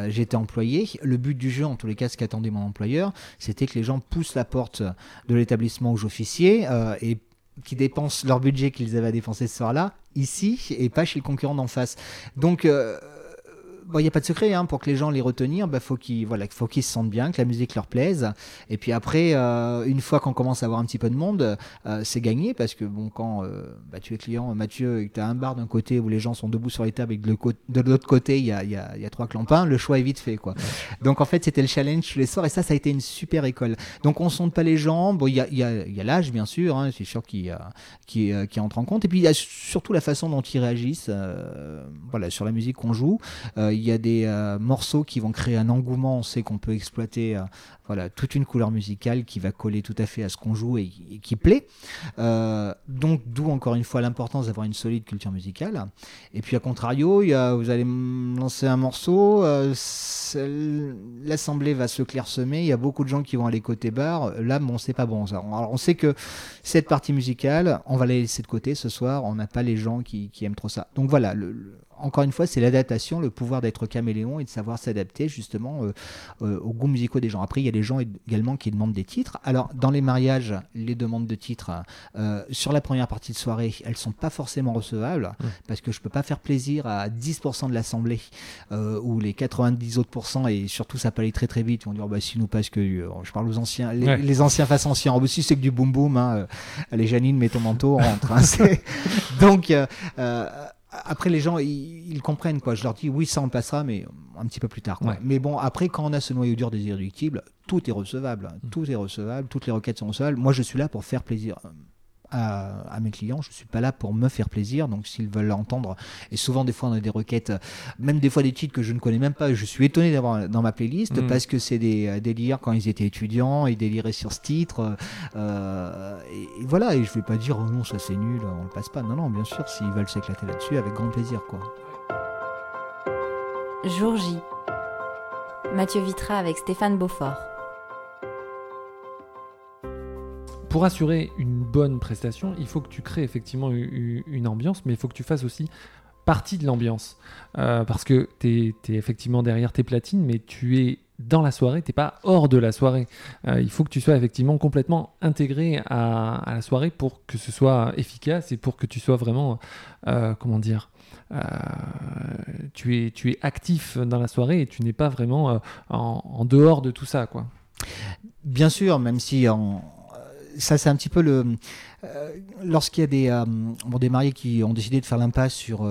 j'étais employé. Le but du jeu, en tous les cas, ce qu'attendait mon employeur, c'était que les gens poussent la porte de l'établissement où j'officiais et qui dépensent leur budget qu'ils avaient à dépenser ce soir-là ici et pas chez le concurrent d'en face. Donc euh, il n'y a pas de secret, hein, pour que les gens les retenir, bah, faut qu'ils voilà, faut qu'ils se sentent bien, que la musique leur plaise. Et puis après, euh, une fois qu'on commence à avoir un petit peu de monde, euh, c'est gagné parce que bon, quand euh, bah, tu es client, Mathieu, et que tu as un bar d'un côté où les gens sont debout sur les tables et de l'autre côté, il y a, y, a, y a, trois clampins, le choix est vite fait. Quoi. Donc en fait, c'était le challenge tous les soirs et ça, ça a été une super école. Donc on sonde pas les gens. Bon, il y a, y a, y a l'âge, bien sûr, hein, c'est sûr qui, qui, qui entre en compte. Et puis il y a surtout la façon dont ils réagissent voilà, sur la musique qu'on joue. Il y a des morceaux qui vont créer un engouement. On sait qu'on peut exploiter voilà, toute une couleur musicale qui va coller tout à fait à ce qu'on joue et, qui plaît. Euh, donc, d'où encore une fois l'importance d'avoir une solide culture musicale. Et puis, à contrario, il y a, vous allez lancer un morceau, euh, l'assemblée va se clairsemer, il y a beaucoup de gens qui vont aller côté bar. Là, bon, c'est pas bon. Alors, on sait que cette partie musicale, on va la laisser de côté ce soir. On n'a pas les gens qui, aiment trop ça. Donc voilà, encore une fois, c'est l'adaptation, le pouvoir d'être caméléon et de savoir s'adapter justement euh, euh, aux goûts musicaux des gens. Après, il y a des gens également qui demandent des titres. Alors, dans les mariages, les demandes de titres, euh, sur la première partie de soirée, elles sont pas forcément recevables mmh. parce que je peux pas faire plaisir à 10% de l'assemblée ou les 90 autres pourcents et surtout ça peut aller très très vite. Ils vont dire, bah, si nous passe que, je parle aux anciens, les, anciens face anciens. aussi, c'est que du boum boum. Hein, allez, Janine, mets ton manteau, on rentre. Hein, donc, après, les gens, ils, comprennent. quoi. Je leur dis, oui, ça, on passera, mais un petit peu plus tard. Mais bon, après, quand on a ce noyau dur des irréductibles, tout est recevable. Mm. Tout est recevable. Toutes les requêtes sont recevables. Moi, je suis là pour faire plaisir à, mes clients. Je suis pas là pour me faire plaisir. Donc, s'ils veulent l'entendre, et souvent, des fois, on a des requêtes, même des fois des titres que je ne connais même pas. Je suis étonné d'avoir dans ma playlist mm. parce que c'est des délires quand ils étaient étudiants, ils déliraient sur ce titre. Euh, et, voilà. Et je vais pas dire, oh non, ça c'est nul, on le passe pas. Non, non, bien sûr, s'ils veulent s'éclater là-dessus, avec grand plaisir, quoi. Jour J. Mathieu Vitra avec Stéphane Beaufort. pour assurer une bonne prestation, il faut que tu crées effectivement une ambiance, mais il faut que tu fasses aussi partie de l'ambiance. Euh, parce que tu es, effectivement derrière tes platines, mais tu es dans la soirée, tu n'es pas hors de la soirée. Euh, il faut que tu sois effectivement complètement intégré à, la soirée pour que ce soit efficace et pour que tu sois vraiment, euh, comment dire, tu, es, tu es actif dans la soirée et tu n'es pas vraiment en, en, dehors de tout ça. quoi. Bien sûr, même si en, ça, c'est un petit peu le. Euh, lorsqu'il y a des, euh, des mariés qui ont décidé de faire l'impasse sur.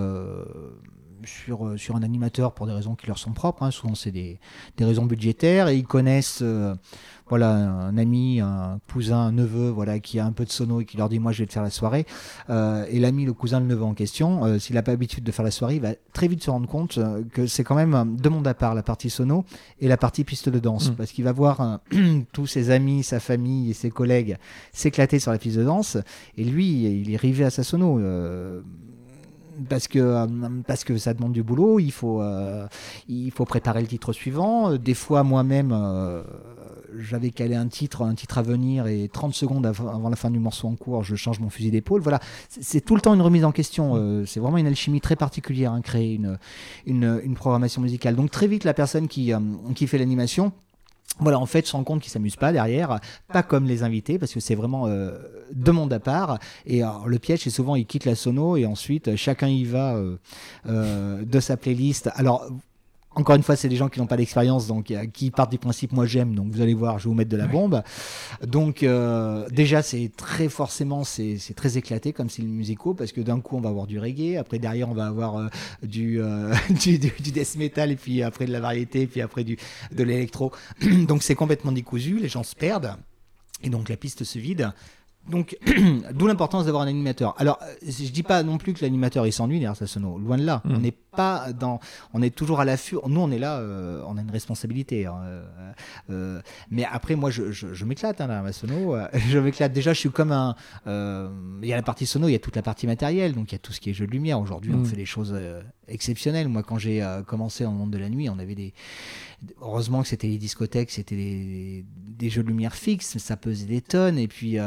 Euh, sur, sur un animateur pour des raisons qui leur sont propres, hein. souvent c'est des, des, raisons budgétaires, et ils connaissent voilà, un ami, un cousin, un neveu, voilà, qui a un peu de sono et qui leur dit moi je vais te faire la soirée. Euh, et l'ami, le cousin, le neveu en question, euh, s'il n'a pas l'habitude de faire la soirée, il va très vite se rendre compte euh, que c'est quand même deux mondes à part, la partie sono et la partie piste de danse, mm. parce qu'il va voir tous ses amis, sa famille et ses collègues s'éclater sur la piste de danse, et lui, il est rivé à sa sono parce que parce que ça demande du boulot. Il faut il faut préparer le titre suivant. Des fois moi-même j'avais calé un titre, un titre à venir, et 30 secondes avant, la fin du morceau en cours, je change mon fusil d'épaule. Voilà, c'est tout le temps une remise en question. Euh, c'est vraiment une alchimie très particulière, hein, créer une, une, programmation musicale. Donc très vite, la personne qui, euh, qui fait l'animation, voilà, en fait, se rend compte qu'il s'amuse pas derrière, pas comme les invités, parce que c'est vraiment euh, deux mondes à part. Et le piège, c'est souvent, il quitte la sono et ensuite, chacun y va de sa playlist. Alors, encore une fois, c'est des gens qui n'ont pas d'expérience, donc euh, qui partent du principe moi j'aime, donc vous allez voir, je vais vous mettre de la bombe. Donc euh, déjà, c'est très forcément, c'est très éclaté comme style musicaux, parce que d'un coup on va avoir du reggae, après derrière on va avoir euh, du, du, du, death metal, et puis après de la variété, puis après du, de l'électro. donc c'est complètement décousu, les gens se perdent. Et donc la piste se vide. Donc, d'où l'importance d'avoir un animateur. Alors, je dis pas non plus que l'animateur il s'ennuie derrière sa sono. Loin de là. Mm. On n'est pas dans, on est toujours à l'affût. Nous, on est là, euh, on a une responsabilité. Hein, euh, euh, mais après, moi, je, je, m'éclate hein, ma sono. je m'éclate. Déjà, je suis comme un. Il y a la partie sono, il y a toute la partie matérielle. Donc, il y a tout ce qui est jeu de lumière. Aujourd'hui, on mm. fait des choses exceptionnelles. Moi, quand j'ai commencé dans le monde de la nuit, on avait des. Heureusement que c'était les discothèques, c'était des, des, jeux de lumière fixes, ça pesait des tonnes. Et puis,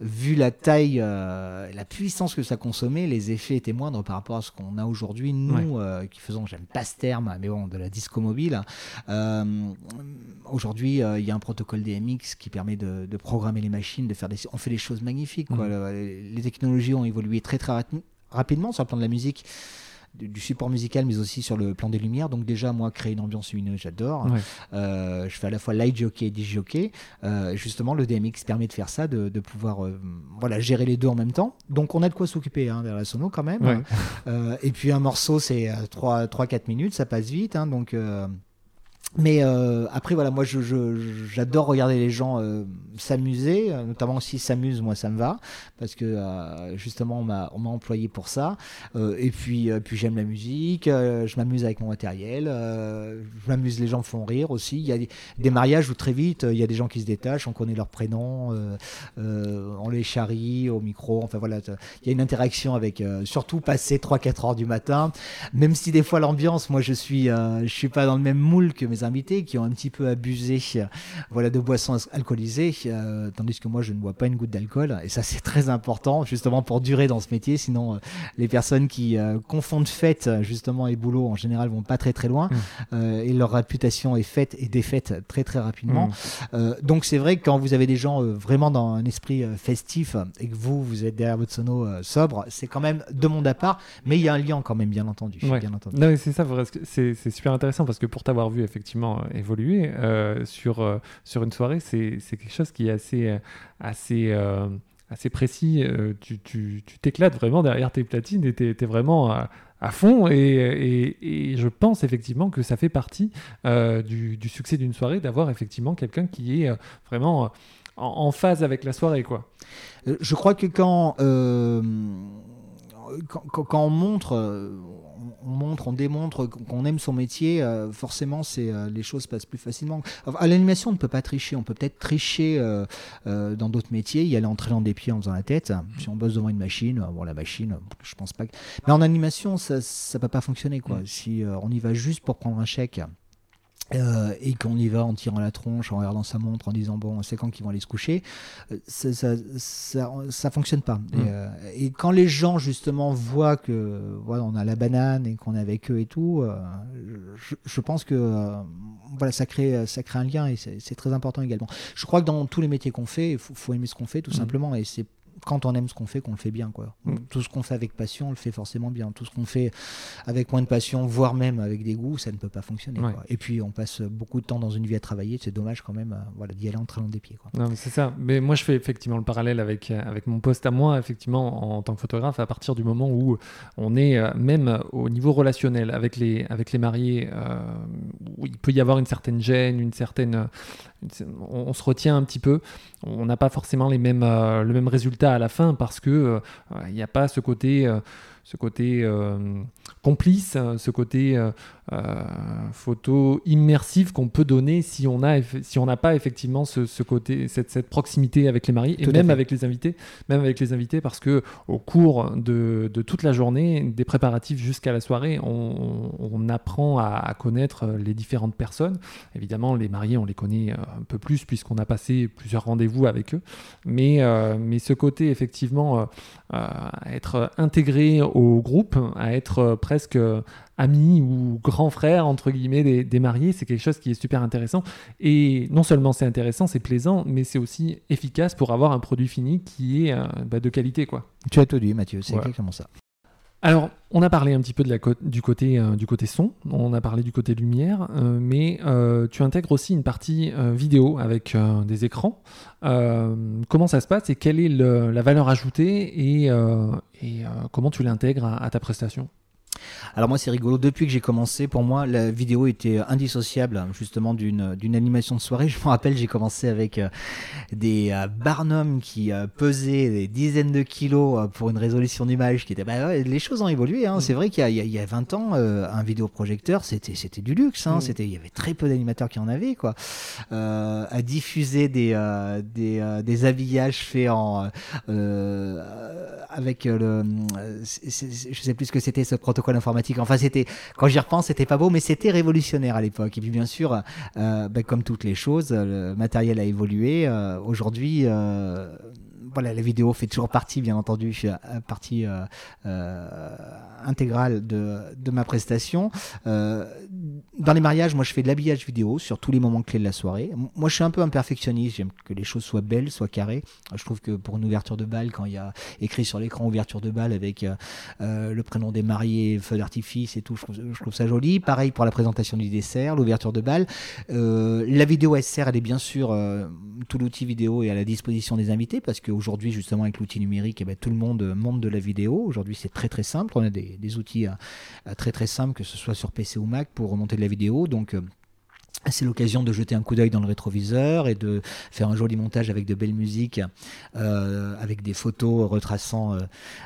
vu la taille, la puissance que ça consommait, les effets étaient moindres par rapport à ce qu'on a aujourd'hui, nous, euh, qui faisons, j'aime pas ce terme, mais bon, de la disco mobile. Euh, aujourd'hui, euh, il y a un protocole DMX qui permet de, programmer les machines, de faire des, on fait des choses magnifiques. Quoi. Mm. Les, technologies ont évolué très très rapidement sur le plan de la musique. Du support musical, mais aussi sur le plan des lumières. Donc déjà, moi, créer une ambiance lumineuse, j'adore. je fais à la fois light jockey et DJ jockey. justement, le DMX permet de faire ça, de, pouvoir voilà, gérer les deux en même temps. Donc on a de quoi s'occuper hein, vers la sono quand même. et puis un morceau, c'est 3-4 minutes, ça passe vite. Hein, donc mais euh, après, voilà, moi, j'adore regarder les gens euh, s'amuser, euh, notamment s'ils s'amusent, moi, ça me va, parce que justement, on m'a employé pour ça. et puis, puis j'aime la musique, je m'amuse avec mon matériel, je m'amuse, les gens me font rire aussi. Il y a des, mariages où très vite, il y a des gens qui se détachent, on connaît leurs prénoms, on les charrie au micro, enfin voilà, il y a une interaction avec, surtout passer 3-4 heures du matin, même si des fois l'ambiance, moi, je suis, je suis pas dans le même moule que mes invités qui ont un petit peu abusé voilà, de boissons alcoolisées, euh, tandis que moi je ne bois pas une goutte d'alcool. Et ça c'est très important justement pour durer dans ce métier. Sinon euh, les personnes qui euh, confondent fête justement et boulot en général vont pas très très loin mmh. et leur réputation est faite et défaite très très rapidement. Mmh. donc c'est vrai que quand vous avez des gens vraiment dans un esprit festif et que vous vous êtes derrière votre sono sobre, c'est quand même de monde à part, mais il y a un lien quand même bien entendu. Bien entendu. Non, c'est ça, c'est super intéressant parce que pour t'avoir vu effectivement effectivement euh, évoluer euh, sur, euh, sur une soirée, c'est quelque chose qui est assez, assez, assez précis. tu t'éclates vraiment derrière tes platines et tu es, vraiment à, fond. Et, et, je pense effectivement que ça fait partie du, du, succès d'une soirée d'avoir effectivement quelqu'un qui est vraiment en, phase avec la soirée. Quoi. Je crois que quand, quand, quand, on montre on montre, on démontre qu'on aime son métier, euh, forcément, c'est euh, les choses passent plus facilement. à l'animation, on ne peut pas tricher. On peut peut-être tricher euh, dans d'autres métiers, y aller en traînant des pieds en faisant la tête. Si on bosse devant une machine, bon, la machine, je pense pas. Que... Mais en animation, ça, ne peut pas fonctionner, quoi. Mm. Si on y va juste pour prendre un chèque. Euh, et qu'on y va en tirant la tronche, en regardant sa montre, en disant bon, c'est quand qu'ils vont aller se coucher, euh, ça, ça, ça, fonctionne pas. Et, mm. euh, et, quand les gens justement voient que voilà, on a la banane et qu'on est avec eux et tout, je, je, pense que voilà, ça crée, ça crée un lien et c'est très important également. Je crois que dans tous les métiers qu'on fait, il faut, faut, aimer ce qu'on fait tout mm. simplement et c'est quand on aime ce qu'on fait, qu'on le fait bien. Quoi. Mm. Tout ce qu'on fait avec passion, on le fait forcément bien. Tout ce qu'on fait avec moins de passion, voire même avec des goûts, ça ne peut pas fonctionner. Et puis on passe beaucoup de temps dans une vie à travailler, c'est dommage quand même euh, voilà, d'y aller en traînant des pieds. Quoi. Non, c'est ça. Mais moi je fais effectivement le parallèle avec, euh, avec mon poste à moi, effectivement, en tant que photographe, à partir du moment où on est euh, même au niveau relationnel avec les, avec les mariés, où il peut y avoir une certaine gêne, une certaine, on, se retient un petit peu. On n'a pas forcément les mêmes, euh, le même résultat à la fin parce que euh, il n'y a pas ce côté, euh, ce côté complice, ce côté euh, photo immersive qu'on peut donner si on a si on n'a pas effectivement ce, côté cette, cette, proximité avec les mariés et même avec les invités même avec les invités parce que au cours de, de toute la journée des préparatifs jusqu'à la soirée on, on apprend à, connaître les différentes personnes. Évidemment les mariés on les connaît un peu plus puisqu'on a passé plusieurs rendez-vous avec eux. Mais euh, mais ce côté effectivement euh, à être intégré au groupe à être presque ami ou grand frère, entre guillemets, des, mariés. C'est quelque chose qui est super intéressant. Et non seulement c'est intéressant, c'est plaisant, mais c'est aussi efficace pour avoir un produit fini qui est euh, bah, de qualité. quoi. Tu as tout dit, Mathieu, c'est exactement ça. Alors, on a parlé un petit peu de la du, côté, euh, du côté son, on a parlé du côté lumière, euh, mais tu intègres aussi une partie vidéo avec des écrans. comment ça se passe et quelle est la valeur ajoutée et, et comment tu l'intègres à ta prestation? Alors moi c'est rigolo, depuis que j'ai commencé, pour moi la vidéo était indissociable justement d'une, animation de soirée. Je me rappelle, j'ai commencé avec euh, des euh, Barnum qui euh, pesaient des dizaines de kilos pour une résolution d'image qui était... Bah, les choses ont évolué, hein. mm. c'est vrai qu'il y y a 20 ans, un vidéoprojecteur c'était, du luxe, hein. Mm. c'était, il y avait très peu d'animateurs qui en avaient. Quoi. à diffuser des, des, des, habillages faits en, avec le... je sais plus ce que c'était ce protocole informatique. Enfin, c'était quand j'y repense, c'était pas beau, mais c'était révolutionnaire à l'époque. Et puis bien sûr, euh, ben, comme toutes les choses, le matériel a évolué. Euh, aujourd'hui, euh, voilà, la vidéo fait toujours partie, bien entendu, partie intégrale de, de, ma prestation. dans les mariages, moi, je fais de l'habillage vidéo sur tous les moments clés de la soirée. Moi, je suis un peu un perfectionniste. J'aime que les choses soient belles, soient carrées. Je trouve que pour une ouverture de bal, quand il y a écrit sur l'écran ouverture de bal avec le prénom des mariés, feu d'artifice et tout, je trouve, ça joli. Pareil pour la présentation du dessert, l'ouverture de bal. la vidéo SR, elle est bien sûr, tout l'outil vidéo est à la disposition des invités parce qu'aujourd'hui, justement, avec l'outil numérique, eh ben, tout le monde monte de la vidéo. Aujourd'hui, c'est très très simple. On a des, outils euh, très très simples, que ce soit sur PC ou Mac, pour remonter de la vidéo. Donc, euh, c'est l'occasion de jeter un coup d'œil dans le rétroviseur et de faire un joli montage avec de belles musiques, euh, avec des photos retraçant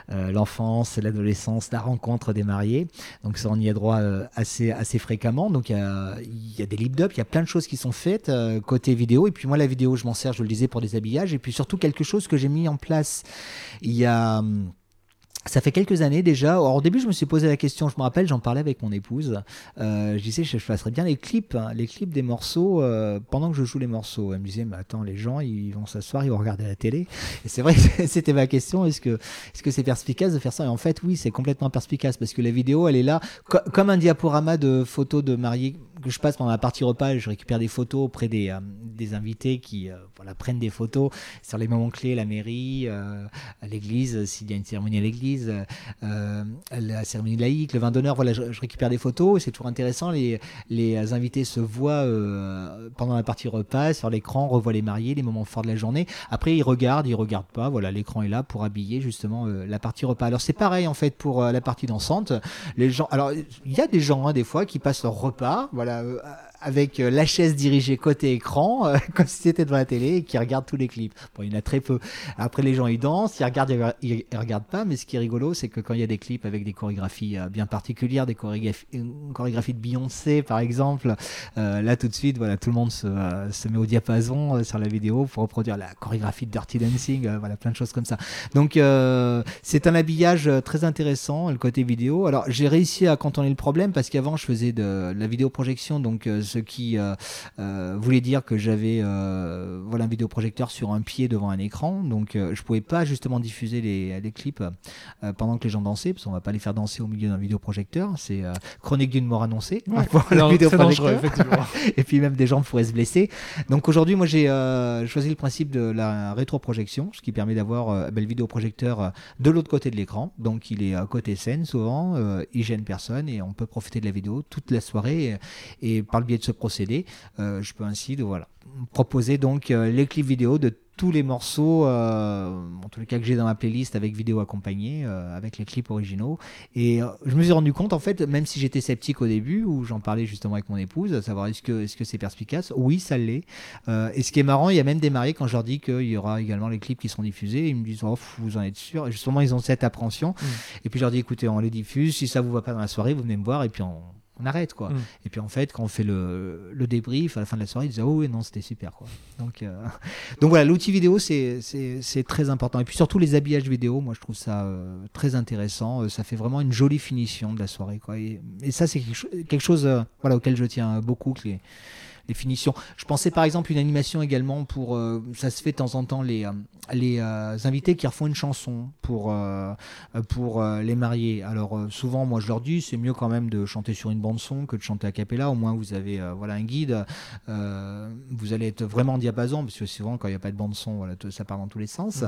l'enfance, l'adolescence, la rencontre des mariés. Donc ça, on y a droit assez, assez fréquemment. Donc il y a, des lip up, il y a plein de choses qui sont faites côté vidéo. Et puis moi, la vidéo, je m'en sers, je le disais, pour des habillages. Et puis surtout quelque chose que j'ai mis en place il y a... Hum, ça fait quelques années déjà. Alors, au début, je me suis posé la question. Je me rappelle, j'en parlais avec mon épouse. Euh, je disais, je, je bien les clips, hein, les clips des morceaux euh, pendant que je joue les morceaux. Elle me disait, mais attends, les gens, ils vont s'asseoir, ils vont regarder la télé. Et c'est vrai c'était ma question. Est-ce que est-ce que c'est perspicace de faire ça? Et en fait, oui, c'est complètement perspicace parce que la vidéo, elle est là comme un diaporama de photos de mariés que je passe pendant la partie repas, je récupère des photos auprès des, euh, des invités qui euh, voilà, prennent des photos sur les moments clés, la mairie, euh, l'église, s'il y a une cérémonie à l'église, la cérémonie laïque, le vin d'honneur. Voilà, je, récupère des photos. C'est toujours intéressant. Les, les invités se voient pendant la partie repas sur l'écran, revoient les mariés, les moments forts de la journée. Après, ils regardent, ils regardent pas. Voilà, l'écran est là pour habiller justement la partie repas. Alors c'est pareil en fait pour la partie dansante. Les gens, alors il y a des gens hein, des fois qui passent leur repas, voilà euh, avec euh, la chaise dirigée côté écran, euh, comme si c'était devant la télé, et qui regarde tous les clips. Bon, il y en a très peu. Après, les gens, ils dansent, ils regardent, ils, regardent pas, mais ce qui est rigolo, c'est que quand il y a des clips avec des chorégraphies bien particulières, des chorégraphies, une chorégraphie de Beyoncé, par exemple, là, tout de suite, voilà, tout le monde se, se met au diapason sur la vidéo pour reproduire la chorégraphie de Dirty Dancing, voilà, plein de choses comme ça. Donc, c'est un habillage très intéressant, le côté vidéo. Alors, j'ai réussi à contourner le problème parce qu'avant, je faisais de, la vidéo projection donc euh, ce qui euh, euh, voulait dire que j'avais voilà un vidéoprojecteur sur un pied devant un écran, donc je pouvais pas justement diffuser les, les clips pendant que les gens dansaient, parce qu'on va pas les faire danser au milieu d'un vidéoprojecteur, c'est chronique d'une mort annoncée. Et puis même des gens pourraient se blesser. Donc aujourd'hui, moi j'ai choisi le principe de la rétroprojection, ce qui permet d'avoir ben, le vidéoprojecteur de l'autre côté de l'écran, donc il est à côté scène souvent, il gêne personne et on peut profiter de la vidéo toute la soirée et par le biais de ce procédé, euh, je peux ainsi de, voilà, proposer donc euh, les clips vidéo de tous les morceaux, euh, en tous les cas que j'ai dans ma playlist avec vidéo accompagnée, avec les clips originaux. Et je me suis rendu compte, en fait, même si j'étais sceptique au début, où j'en parlais justement avec mon épouse, à savoir est-ce que est-ce que c'est perspicace? Oui, ça l'est. et ce qui est marrant, il y a même des mariés quand je leur dis qu'il y aura également les clips qui seront diffusés, ils me disent oh, vous en êtes sûr? Justement, ils ont cette appréhension. Mmh. Et puis je leur dis écoutez, on les diffuse. Si ça vous va pas dans la soirée, vous venez me voir et puis on on arrête quoi. Mm. Et puis en fait, quand on fait le, le, débrief à la fin de la soirée, ils disent oh oui non c'était super quoi. Donc euh, donc voilà, l'outil vidéo c'est très important. Et puis surtout les habillages vidéo, moi je trouve ça euh, très intéressant. Euh, ça fait vraiment une jolie finition de la soirée quoi. Et, ça c'est quelque, chose voilà auquel je tiens beaucoup. Que les, les finitions. Je pensais par exemple une animation également pour, euh, ça se fait de temps en temps, les, euh, les euh, invités qui refont une chanson pour, pour les mariés. Alors souvent, moi je leur dis, c'est mieux quand même de chanter sur une bande son que de chanter a cappella. Au moins vous avez voilà un guide. vous allez être vraiment en diapason parce que souvent quand il n'y a pas de bande son, voilà, ça part dans tous les sens.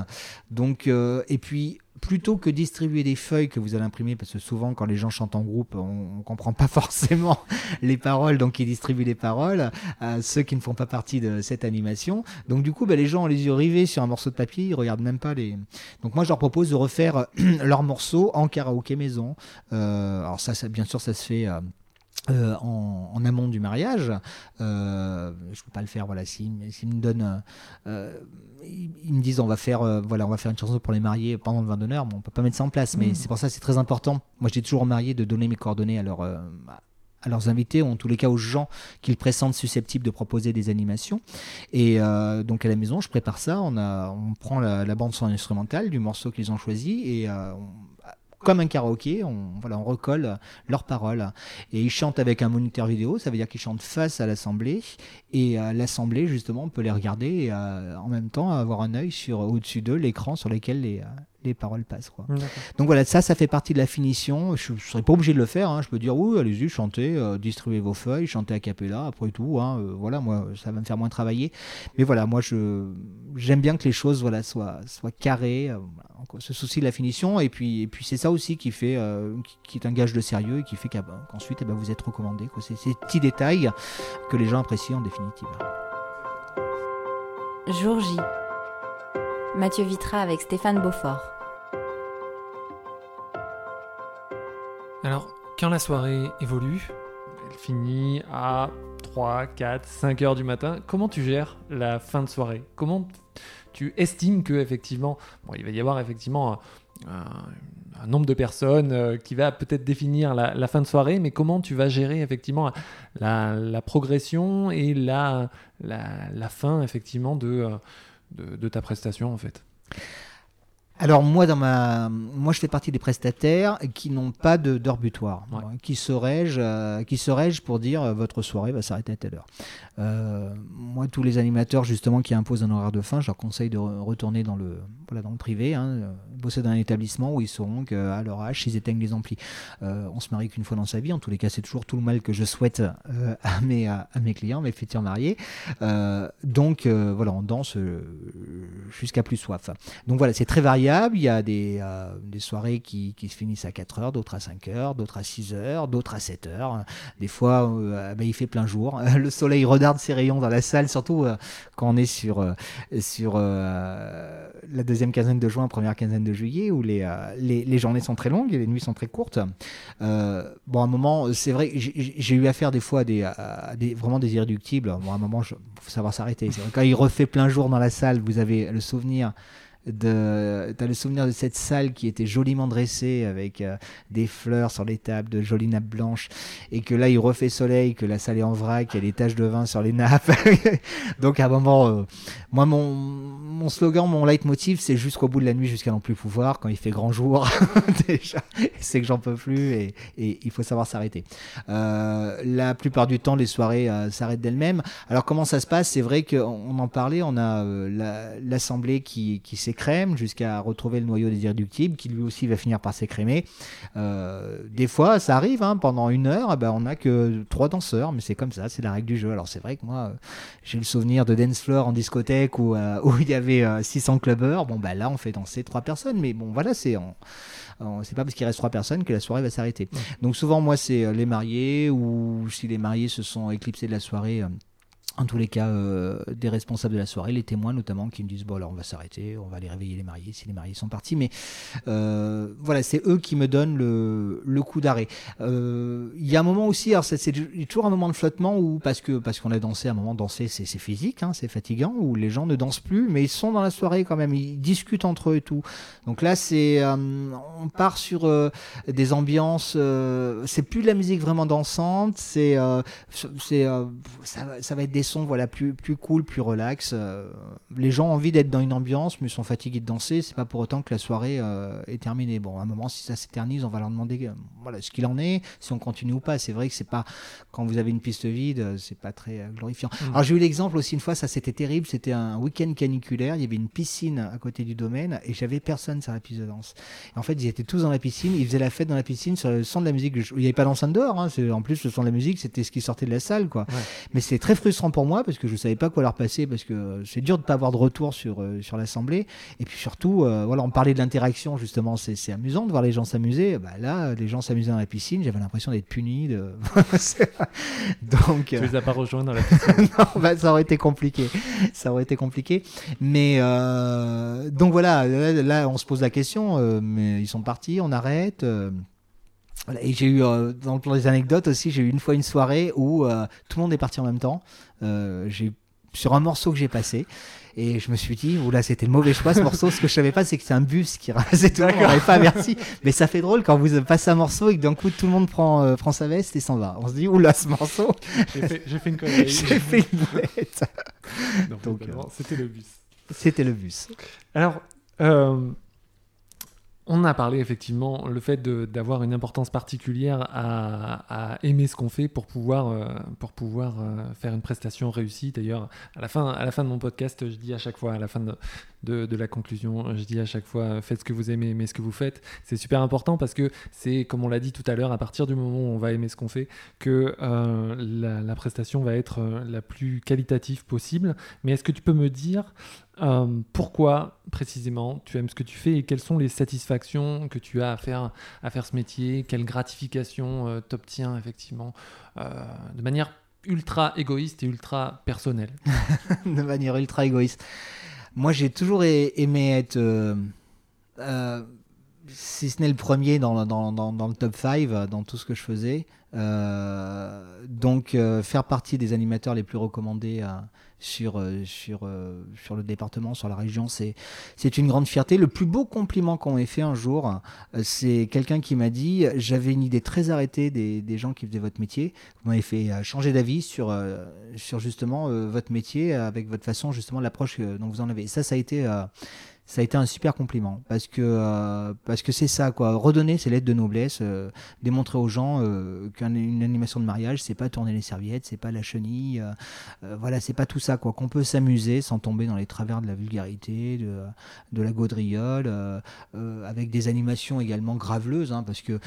Donc et puis plutôt que distribuer des feuilles que vous allez imprimer, parce que souvent quand les gens chantent en groupe, on, ne comprend pas forcément les paroles, donc ils distribuent les paroles à ceux qui ne font pas partie de cette animation. Donc du coup, bah, les gens ont les yeux rivés sur un morceau de papier, ils regardent même pas les. Donc moi, je leur propose de refaire leur morceau en karaoké maison. Euh, alors ça, ça, bien sûr, ça se fait. Euh, euh, en, amont du mariage. Euh, je peux pas le faire. Voilà, s'ils me donnent, euh, ils, me disent on va faire, voilà, on va faire une chanson pour les mariés pendant le vin d'honneur. Bon, on peut pas mettre ça en place, mais mm. c'est pour ça c'est très important. Moi, j'ai toujours aux mariés de donner mes coordonnées à leur à leurs invités, ou en tous les cas aux gens qu'ils pressentent susceptibles de proposer des animations. Et donc à la maison, je prépare ça. On, a, on prend la, bande son instrumentale du morceau qu'ils ont choisi et on, comme un karaoké, on, voilà, on recolle leurs paroles. Et ils chantent avec un moniteur vidéo, ça veut dire qu'ils chantent face à l'Assemblée. Et à l'Assemblée, justement, on peut les regarder et en même temps avoir un œil sur au-dessus d'eux, l'écran sur lequel les, les paroles passent. Quoi. Donc voilà, ça, ça fait partie de la finition. Je ne serais pas obligé de le faire. Hein. Je peux dire, oui, allez-y, chantez, euh, distribuez vos feuilles, chantez a cappella, après tout. Hein. Euh, voilà, moi, ça va me faire moins travailler. Mais voilà, moi, je j'aime bien que les choses voilà, soient, soient carrées. Euh, ce souci de la finition. Et puis, et puis c'est ça aussi qui fait, qui, est un gage de sérieux et qui fait qu'ensuite, eh ben, vous êtes recommandé. C'est ces petits détails que les gens apprécient en définitive. Jour J. Mathieu Vitra avec Stéphane Beaufort. Alors, quand la soirée évolue, elle finit à 3, 4, 5 heures du matin, comment tu gères la fin de soirée? Comment tu estimes que effectivement, bon, il va y avoir effectivement un, nombre de personnes euh, qui va peut-être définir la, fin de soirée, mais comment tu vas gérer effectivement la, progression et la, fin effectivement de, de, de ta prestation en fait? Alors moi, dans ma, moi, je fais partie des prestataires qui n'ont pas de d'heure butoir. Qui serais-je, euh, qui serais-je pour dire euh, votre soirée va s'arrêter à telle heure? Euh, moi, tous les animateurs justement qui imposent un horaire de fin, je leur conseille de retourner dans le, voilà, dans le privé, hein, bosser dans un établissement où ils sauront qu'à leur âge, ils éteignent les amplis. on se marie qu'une fois dans sa vie. En tous les cas, c'est toujours tout le mal que je souhaite à mes à, mes clients, mes futurs mariés. donc voilà, on danse jusqu'à plus soif. Donc voilà, c'est très varié il y a des, euh, des soirées qui, qui, se finissent à 4 heures, d'autres à 5 heures, d'autres à 6 heures, d'autres à 7 heures. Des fois, euh, bah, il fait plein jour. Le soleil redarde ses rayons dans la salle, surtout euh, quand on est sur, sur la deuxième quinzaine de juin, première quinzaine de juillet, où les, les, les, journées sont très longues et les nuits sont très courtes. bon, à un moment, c'est vrai, j'ai eu affaire des fois à des, à des vraiment des irréductibles. Bon, à un moment, il faut savoir s'arrêter. Quand il refait plein jour dans la salle, vous avez le souvenir de, as le souvenir de cette salle qui était joliment dressée avec euh, des fleurs sur les tables, de jolies nappes blanches, et que là il refait soleil, que la salle est en vrac, il y a des taches de vin sur les nappes. Donc à un moment, euh, moi mon, mon slogan, mon leitmotiv, c'est jusqu'au bout de la nuit, jusqu'à n'en plus pouvoir. Quand il fait grand jour, déjà, c'est que j'en peux plus et, et, il faut savoir s'arrêter. Euh, la plupart du temps, les soirées s'arrêtent d'elles-mêmes. Alors comment ça se passe? C'est vrai qu'on en parlait, on a l'assemblée qui, qui s'est crème jusqu'à retrouver le noyau des irréductibles qui lui aussi va finir par s'écrémer. Euh, des fois, ça arrive, hein, pendant une heure, eh ben, on n'a que trois danseurs, mais c'est comme ça, c'est la règle du jeu. Alors c'est vrai que moi, euh, j'ai le souvenir de dance floor en discothèque où, euh, où il y avait 600 clubbers. Bon, bah là, on fait danser trois personnes, mais bon, voilà, c'est c'est pas parce qu'il reste trois personnes que la soirée va s'arrêter. Donc souvent, moi, c'est les mariés ou si les mariés se sont éclipsés de la soirée en tous les cas, euh, des responsables de la soirée, les témoins notamment, qui me disent bon alors on va s'arrêter, on va aller réveiller les mariés si les mariés sont partis. Mais euh, voilà, c'est eux qui me donnent le, le coup d'arrêt. Euh, il y a un moment aussi, alors c'est toujours un moment de flottement où parce que parce qu'on a dansé, à un moment danser c'est physique, hein, c'est fatigant, où les gens ne dansent plus, mais ils sont dans la soirée quand même, ils discutent entre eux et tout. Donc là c'est on part sur des ambiances, c'est plus de la musique vraiment dansante, c'est c'est ça, ça va être des sons voilà, plus, plus cool, plus relax. Euh, les gens ont envie d'être dans une ambiance, mais sont fatigués de danser. C'est pas pour autant que la soirée euh, est terminée. Bon, à un moment, si ça s'éternise, on va leur demander euh, voilà, ce qu'il en est, si on continue ou pas. C'est vrai que c'est pas, quand vous avez une piste vide, c'est pas très glorifiant. Mm. Alors, j'ai eu l'exemple aussi une fois, ça c'était terrible. C'était un week-end caniculaire. Il y avait une piscine à côté du domaine et j'avais personne sur la piste de danse. Et en fait, ils étaient tous dans la piscine. Ils faisaient la fête dans la piscine sur le son de la musique. Il n'y avait pas d'enceinte dehors. Hein. En plus, le son de la musique, c'était ce qui sortait de la salle, quoi. Mais c'est très frustrant pour moi parce que je savais pas quoi leur passer parce que c'est dur de pas avoir de retour sur euh, sur l'assemblée. Et puis surtout euh, voilà on parlait de l'interaction justement c'est amusant de voir les gens s'amuser. Bah là les gens s'amusaient dans la piscine j'avais l'impression d'être puni de donc tu les as pas rejoints dans la piscine. Non bah, ça aurait été compliqué. Ça aurait été compliqué. Mais euh, donc voilà là, on se pose la question mais ils sont partis on arrête et j'ai eu, euh, dans le plan des anecdotes aussi, j'ai eu une fois une soirée où euh, tout le monde est parti en même temps. Euh, j'ai sur un morceau que j'ai passé. Et je me suis dit, oula, c'était le mauvais choix ce morceau. Ce que je savais pas, c'est que c'est un bus qui ramassait tout le monde. On n'avait pas averti. Mais ça fait drôle quand vous passez un morceau et que d'un coup tout le monde prend, prend sa veste et s'en va. On se dit, oula, ce morceau. J'ai fait, fait, une connerie. j'ai fait une boulette. Donc, c'était le bus. C'était le bus. Alors, on a parlé effectivement le fait d'avoir une importance particulière à, aimer ce qu'on fait pour pouvoir, euh, euh, faire une prestation réussie. D'ailleurs, à, la fin, de mon podcast, je dis à chaque fois, à la fin de, la conclusion, je dis à chaque fois, faites ce que vous aimez, aimez ce que vous faites. C'est super important parce que c'est, comme on l'a dit tout à l'heure, à partir du moment où on va aimer ce qu'on fait, que euh, la, prestation va être la plus qualitative possible. Mais est-ce que tu peux me dire euh, pourquoi précisément tu aimes ce que tu fais et quelles sont les satisfactions que tu as à faire, à faire ce métier? Quelle gratification euh, t'obtiens effectivement euh, de manière ultra égoïste et ultra personnelle? De manière ultra égoïste. Moi j'ai toujours aimé être, si ce n'est le premier dans, dans, dans, dans le top 5, dans tout ce que je faisais. donc faire partie des animateurs les plus recommandés sur, euh, sur, euh, sur le département, sur la région. C'est, c'est une grande fierté. Le plus beau compliment qu'on m'ait fait un jour, euh, c'est quelqu'un qui m'a dit J'avais une idée très arrêtée des, des, gens qui faisaient votre métier. Vous m'avez fait changer d'avis sur, sur justement votre métier, avec votre façon, justement, l'approche dont vous en avez. ça, ça a été ça a été un super compliment. Parce que euh, parce que c'est ça quoi. Redonner ces lettres de noblesse euh, démontrer aux gens euh, qu'une animation de mariage c'est pas tourner les serviettes c'est pas la chenille voilà c'est pas tout ça quoi. Qu'on peut s'amuser sans tomber dans les travers de la vulgarité de, de la gaudriole avec des animations également graveleuses hein, parce que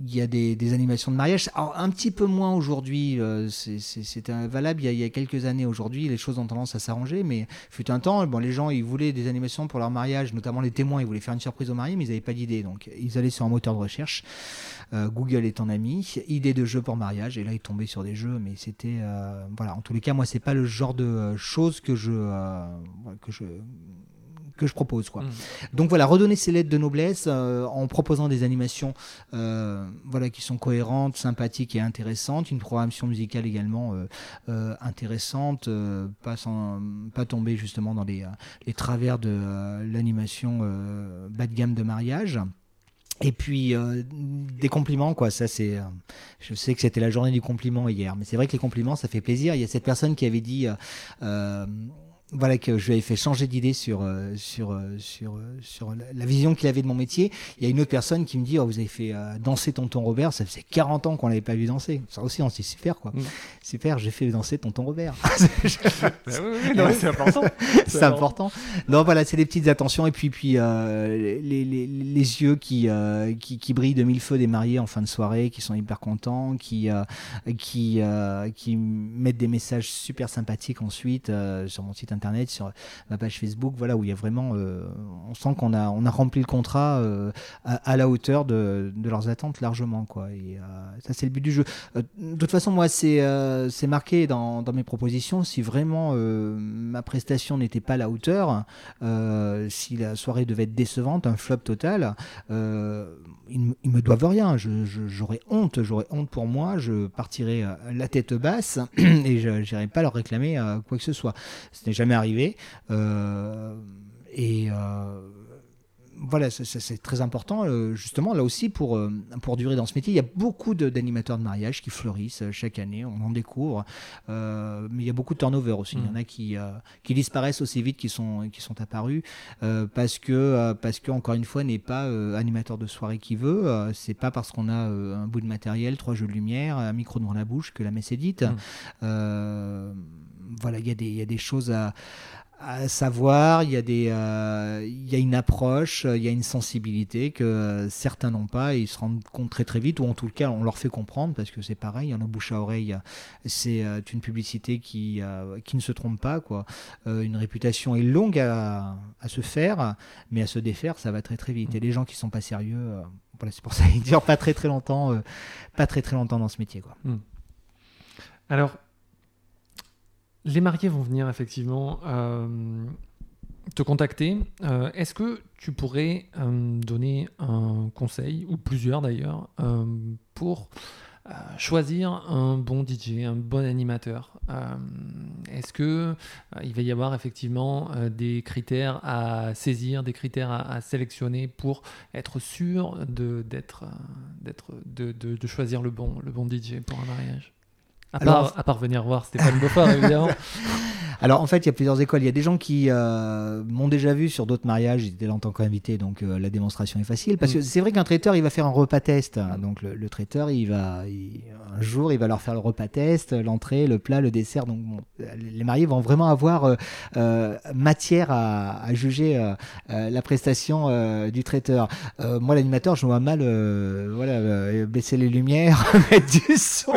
il y a des, animations de mariage. Alors un petit peu moins aujourd'hui c'était valable il y, a, il y, a, quelques années. Aujourd'hui les choses ont tendance à s'arranger mais fut un temps bon les gens ils voulaient des animations pour leur mariage, notamment les témoins, ils voulaient faire une surprise au marié, mais ils n'avaient pas d'idée. Donc ils allaient sur un moteur de recherche. Euh, Google est ton ami. Idée de jeu pour mariage. Et là, ils tombaient sur des jeux, mais c'était. Euh, voilà, en tous les cas, moi, c'est pas le genre de euh, choses que je que je propose. Quoi. Mmh. Donc voilà, redonner ces lettres de noblesse euh, en proposant des animations euh, voilà, qui sont cohérentes, sympathiques et intéressantes, une programmation musicale également euh, intéressante, pas, sans, pas tomber justement dans les, les travers de l'animation bas de gamme de mariage. Et puis des compliments, quoi. Ça, c'est. je sais que c'était la journée du compliment hier, mais c'est vrai que les compliments, ça fait plaisir. Il y a cette personne qui avait dit voilà que je lui avais fait changer d'idée sur euh, sur euh, sur euh, sur la vision qu'il avait de mon métier. Il y a une autre personne qui me dit oh, vous avez fait danser tonton Robert, ça faisait 40 ans qu'on l'avait pas vu danser. Ça aussi on s'est super quoi. Mm. Super, j'ai fait danser tonton Robert. Bah c'est important. c'est important. Non voilà, c'est des petites attentions et puis puis les, les, les, yeux qui, qui, qui brillent de mille feux des mariés en fin de soirée, qui sont hyper contents, qui qui qui mettent des messages super sympathiques ensuite sur mon site internet internet, sur ma page Facebook, voilà, où il y a vraiment, euh, on sent qu'on a, on a rempli le contrat euh, à, la hauteur de, leurs attentes largement, quoi. Et euh, ça, c'est le but du jeu. de toute façon, moi, c'est, c'est marqué dans, dans, mes propositions. Si vraiment ma prestation n'était pas à la hauteur, si la soirée devait être décevante, un flop total, ils, ils, me doivent rien. j'aurais honte, j'aurais honte pour moi. Je partirais la tête basse et je n'irai pas leur réclamer quoi que ce soit. Ce n'est jamais arrivé. Euh, et euh, voilà, c'est très important, euh, justement, là aussi, pour, pour durer dans ce métier. Il y a beaucoup d'animateurs de, mariage qui fleurissent chaque année, on en découvre, mais il y a beaucoup de turnover aussi. Il y en a mm. qui, qui disparaissent aussi vite qu'ils sont, qui sont apparus, parce que, parce que, encore une fois, n'est pas animateur de soirée qui veut. c'est pas parce qu'on a un bout de matériel, trois jeux de lumière, un micro devant la bouche que la messe est dite. Mm voilà, il y, y, a des choses à, savoir, il y, a des, euh, il y a une approche, il y a une sensibilité que certains n'ont pas et ils se rendent compte très très vite, ou en tout cas on leur fait comprendre, parce que c'est pareil, en bouche à oreille, c'est euh, une publicité qui, euh, qui ne se trompe pas. Quoi. une réputation est longue à, à, se faire, mais à se défaire, ça va très très vite. Et les gens qui sont pas sérieux, voilà, c'est pour ça qu'ils durent pas très très longtemps, pas très très longtemps dans ce métier. Quoi. Hmm. Alors, les mariés vont venir effectivement euh, te contacter. Euh, est-ce que tu pourrais euh, donner un conseil, ou plusieurs d'ailleurs, pour choisir un bon DJ, un bon animateur? Est-ce que il va y avoir effectivement des critères à saisir, des critères à, sélectionner pour être sûr de, choisir le bon DJ pour un mariage? À, Alors- part, à part venir voir Stéphane Beaufort, évidemment. Alors en fait, il y a plusieurs écoles. Il y a des gens qui euh, m'ont déjà vu sur d'autres mariages. J'étais là en tant qu'invité, donc euh, la démonstration est facile. Parce que c'est vrai qu'un traiteur, il va faire un repas test. Donc le, le traiteur, il va il- un jour, il va leur faire le repas test, l'entrée, le plat, le dessert. Donc bon, les mariés vont vraiment avoir euh, matière à, à juger la prestation du traiteur. Moi, l'animateur, je vois mal, voilà, baisser les lumières, mettre du son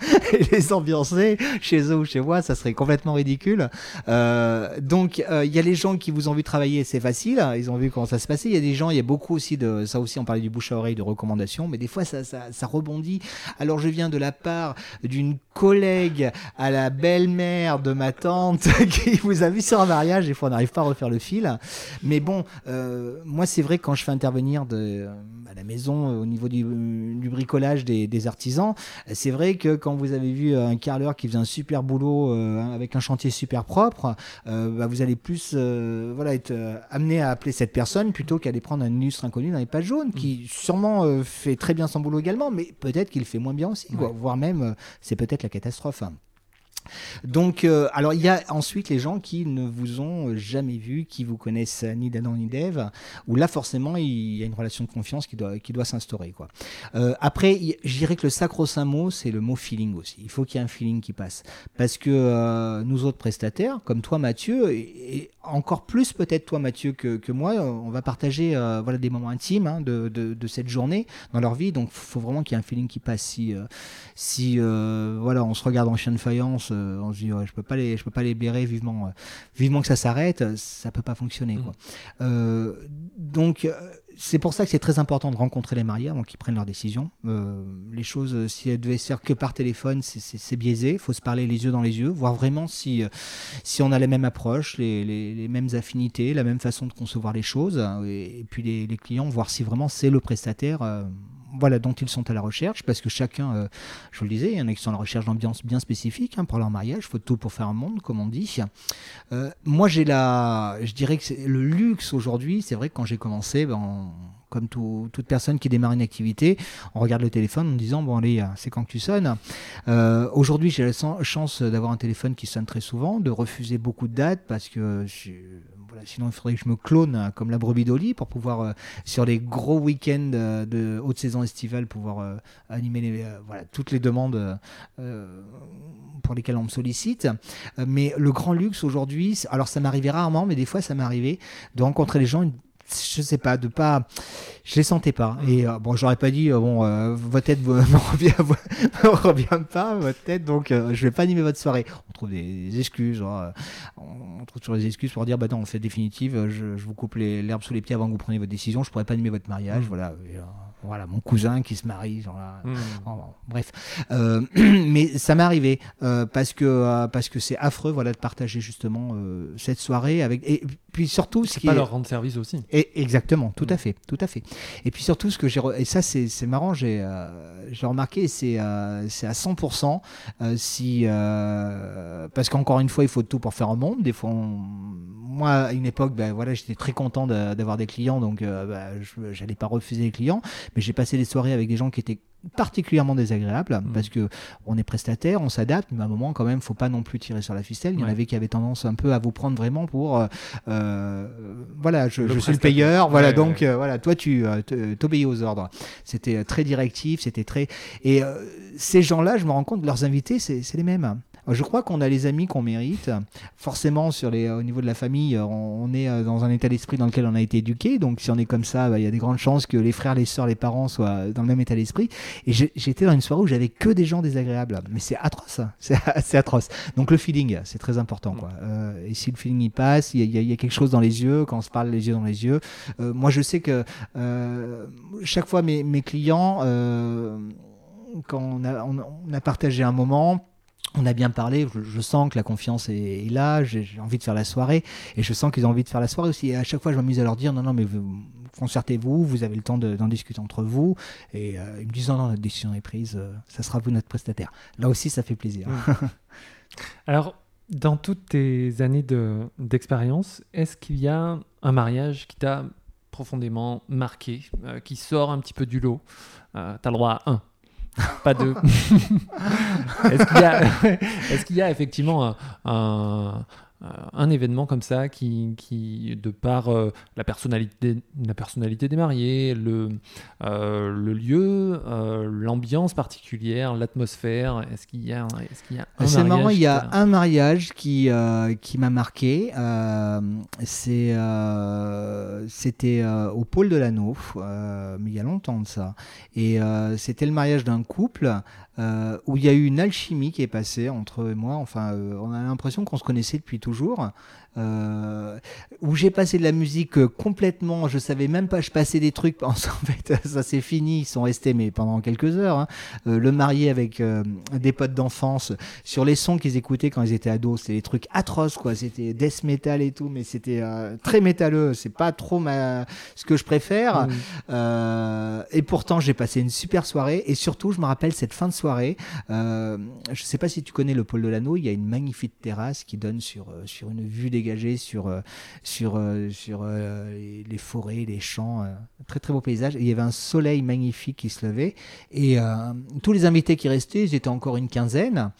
et les ambiancer chez eux ou chez moi, ça serait complètement ridicule. Euh, donc, euh, il y a les gens qui vous ont vu travailler, c'est facile, ils ont vu comment ça se passait. Il y a des gens, il y a beaucoup aussi de, ça aussi, on parlait du bouche à oreille, de recommandations, mais des fois, ça, ça, ça rebondit. Alors, je viens de la part d'une collègue à la belle-mère de ma tante qui vous a vu sur un mariage, des fois, on n'arrive pas à refaire le fil. Mais bon, euh, moi, c'est vrai quand je fais intervenir de, à la maison, euh, au niveau du, du bricolage des, des artisans, c'est vrai que quand vous avez vu un carreleur qui faisait un super boulot euh, avec un chantier super propre, euh, bah, vous allez plus euh, voilà, être euh, amené à appeler cette personne plutôt qu'à aller prendre un illustre inconnu dans les pages jaunes qui sûrement euh, fait très bien son boulot également, mais peut-être qu'il fait moins bien aussi, quoi. voire même euh, c'est peut-être la catastrophe. hein. Donc, euh, alors il y a ensuite les gens qui ne vous ont jamais vu, qui vous connaissent ni d'Adam ni d'Ève, où là forcément il y a une relation de confiance qui doit, qui doit s'instaurer. quoi. Euh, après, je dirais que le sacro-saint mot, c'est le mot feeling aussi. Il faut qu'il y ait un feeling qui passe. Parce que euh, nous autres prestataires, comme toi Mathieu, et, encore plus peut-être toi Mathieu que, que moi, on va partager voilà, des moments intimes hein, de, de, cette journée dans leur vie. Donc il faut vraiment qu'il y ait un feeling qui passe. Si, si voilà, on se regarde en chien de faïence, euh, on se dit ouais, je peux pas les, je peux pas les blairer vivement, euh, vivement que ça s'arrête, euh, ça peut pas fonctionner. Mm. Quoi. Euh, donc euh, c'est pour ça que c'est très important de rencontrer les mariés avant qu'ils prennent leurs décisions. Euh, les choses, euh, si elles devaient se faire que par téléphone, c'est- biaisé. Il faut se parler les yeux dans les yeux, voir vraiment si, euh, si on a les mêmes approches, les, les- les mêmes affinités, la même façon de concevoir les choses. hein, Et, et puis les, les clients, voir si vraiment c'est le prestataire. euh, voilà, dont ils sont à la recherche, parce que chacun, euh, je vous le disais, il y en a qui sont à la recherche d'ambiance bien spécifique hein, pour leur mariage, faut tout pour faire un monde, comme on dit. Euh, moi, j'ai la, je dirais que le luxe aujourd'hui. C'est vrai que quand j'ai commencé, ben, comme tout- toute personne qui démarre une activité, on regarde le téléphone en disant bon allez, c'est quand que tu sonnes. Euh, aujourd'hui, j'ai la chance d'avoir un téléphone qui sonne très souvent, de refuser beaucoup de dates parce que sinon il faudrait que je me clone hein, comme la brebis d'Oli pour pouvoir euh, sur les gros week-ends euh, de haute saison estivale pouvoir euh, animer les, euh, voilà, toutes les demandes euh, euh, pour lesquelles on me sollicite. Euh, mais le grand luxe aujourd'hui, alors ça m'arrivait rarement, mais des fois ça arrivé de rencontrer les gens. Je sais pas, de pas, je les sentais pas. Et euh, bon, j'aurais pas dit euh, bon, euh, votre tête me revient, revient pas, votre tête, donc euh, je vais pas animer votre soirée. On trouve des excuses, genre, euh, on trouve toujours des excuses pour dire bah non, on fait définitive, je, je vous coupe l'herbe sous les pieds avant que vous preniez votre décision. Je pourrais pas animer votre mariage, Mm. voilà. Et, voilà, mon cousin qui se marie, genre là. Oh, bon, bref, Euh, mais ça m'est arrivé euh, parce que euh, parce que c'est affreux, voilà, de partager justement cette soirée avec et puis surtout ce qui pas est leur rendre service aussi. et exactement, tout Mm. à fait, tout à fait. Et puis surtout ce que j'ai re- et ça c'est c'est marrant, j'ai euh, j'ai remarqué c'est euh, c'est à 100% euh, si euh, parce qu'encore une fois il faut tout pour faire un monde. Des fois on- moi à une époque ben voilà j'étais très content de- d'avoir des clients donc je j'allais pas refuser les clients, mais j'ai passé des soirées avec des gens qui étaient particulièrement désagréables Mm. parce que on est prestataire, on s'adapte, mais à un moment quand même faut pas non plus tirer sur la ficelle. Il y en Ouais. avait qui avaient tendance un peu à vous prendre vraiment pour euh, euh, voilà je, suis le payeur, voilà Ouais, donc euh, voilà toi tu euh, t'obéis aux ordres. C'était très directif, c'était très et euh, ces gens-là, je me rends compte, leurs invités c'est les mêmes. Euh, Je crois qu'on a les amis qu'on mérite. Forcément, sur les, au niveau de la famille, euh, on, est euh, dans un état d'esprit dans lequel on a été éduqué. Donc, si on est comme ça, bah, il y a des grandes chances que les frères, les sœurs, les parents soient dans le même état d'esprit. Et j'étais dans une soirée où j'avais que des gens désagréables. Mais c'est atroce. hein. C'est atroce. Donc, le feeling, c'est très important. Quoi. Euh, et si le feeling y passe, il y, il y il y a quelque chose dans les yeux, quand on se parle les yeux dans les yeux. Euh, moi, je sais que euh, chaque fois, mes, mes clients, quand on a, on a partagé un moment, on a bien parlé, je, je sens que la confiance est, est là, j'ai envie de faire la soirée, et je sens qu'ils ont envie de faire la soirée aussi. Et à chaque fois, je m'amuse à leur dire, non, non, mais vous, concertez-vous, vous avez le temps de- d'en discuter entre vous. Et euh, ils me disent, non, non, notre décision est prise, euh, ça sera vous notre prestataire. Là aussi, ça fait plaisir. Alors, dans toutes tes années de- d'expérience, est-ce qu'il y a un mariage qui t'a profondément marqué, euh, qui sort un petit peu du lot? Tu as le droit à un. Pas deux. est-ce qu'il y, a... est qu'il y a effectivement un, un événement comme ça qui, qui de par euh, la, personnalité, la personnalité des mariés, le, euh, le lieu, l'ambiance particulière, l'atmosphère, est-ce qu'il y a, est-ce qu'il y a un C'est marrant, il y a un mariage qui, qui m'a marqué. c'est, c'était au pôle de l'anneau, mais il y a longtemps de ça. Et c'était le mariage d'un couple euh, où il y a eu une alchimie qui est passée entre eux et moi. Enfin, euh, on a l'impression qu'on se connaissait depuis toujours. Euh, où j'ai passé de la musique euh, complètement, je savais même pas, je passais des trucs, en fait ça c'est fini, ils sont restés mais pendant quelques heures, hein. euh, le marié avec des potes d'enfance, sur les sons qu'ils écoutaient quand ils étaient ados, c'était des trucs atroces quoi, c'était death metal et tout, mais c'était très métalleux, c'est pas trop ma... ce que je préfère, et pourtant j'ai passé une super soirée, et surtout je me rappelle cette fin de soirée, je sais pas si tu connais le pôle de l'anneau, il y a une magnifique terrasse qui donne sur, sur une vue des sur, euh, sur, euh, sur euh, les forêts, les champs. très très beau paysage. il y avait un soleil magnifique qui se levait. Et tous les invités qui restaient, ils étaient encore une quinzaine.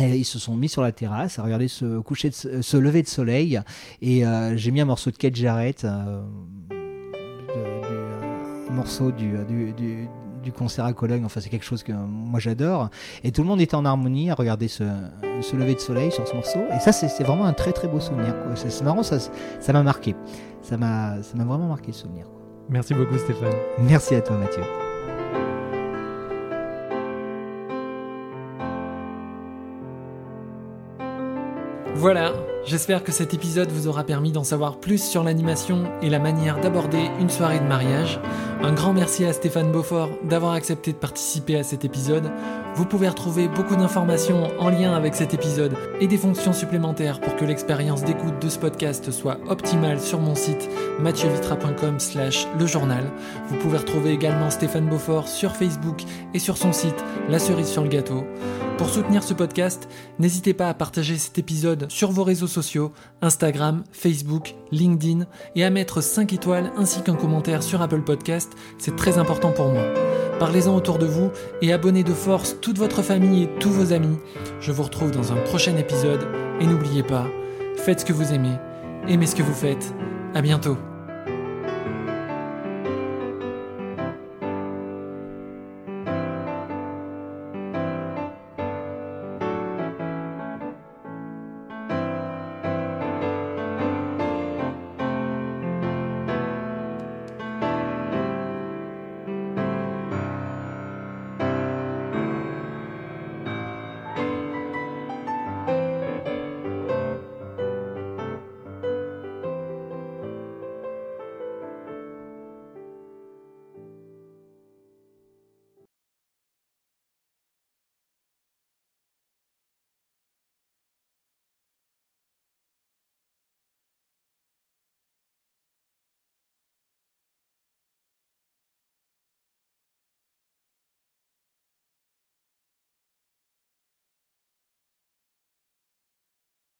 Ils se sont mis sur la terrasse à regarder ce coucher, de, lever de soleil. Et j'ai mis un morceau de Kate Jarrett, morceau du concert à Cologne. Enfin, c'est quelque chose que moi j'adore. Et tout le monde était en harmonie à regarder ce, lever de soleil sur ce morceau. Et ça, c'est vraiment un très très beau souvenir. C'est marrant, ça m'a marqué. Ça m'a vraiment marqué ce souvenir. Merci beaucoup, Stéphane. Merci à toi, Mathieu. Voilà, j'espère que cet épisode vous aura permis d'en savoir plus sur l'animation et la manière d'aborder une soirée de mariage. Un grand merci à Stéphane Beaufort d'avoir accepté de participer à cet épisode. Vous pouvez retrouver beaucoup d'informations en lien avec cet épisode et des fonctions supplémentaires pour que l'expérience d'écoute de ce podcast soit optimale sur mon site mathieuVitra.com slash le journal. Vous pouvez retrouver également Stéphane Beaufort sur Facebook et sur son site La cerise sur le gâteau. Pour soutenir ce podcast, n'hésitez pas à partager cet épisode sur vos réseaux Instagram, Facebook, LinkedIn, et à mettre 5 étoiles ainsi qu'un commentaire sur Apple Podcast, c'est très important pour moi. Parlez-en autour de vous et abonnez de force toute votre famille et tous vos amis. Je vous retrouve dans un prochain épisode et n'oubliez pas, faites ce que vous aimez, aimez ce que vous faites. À bientôt.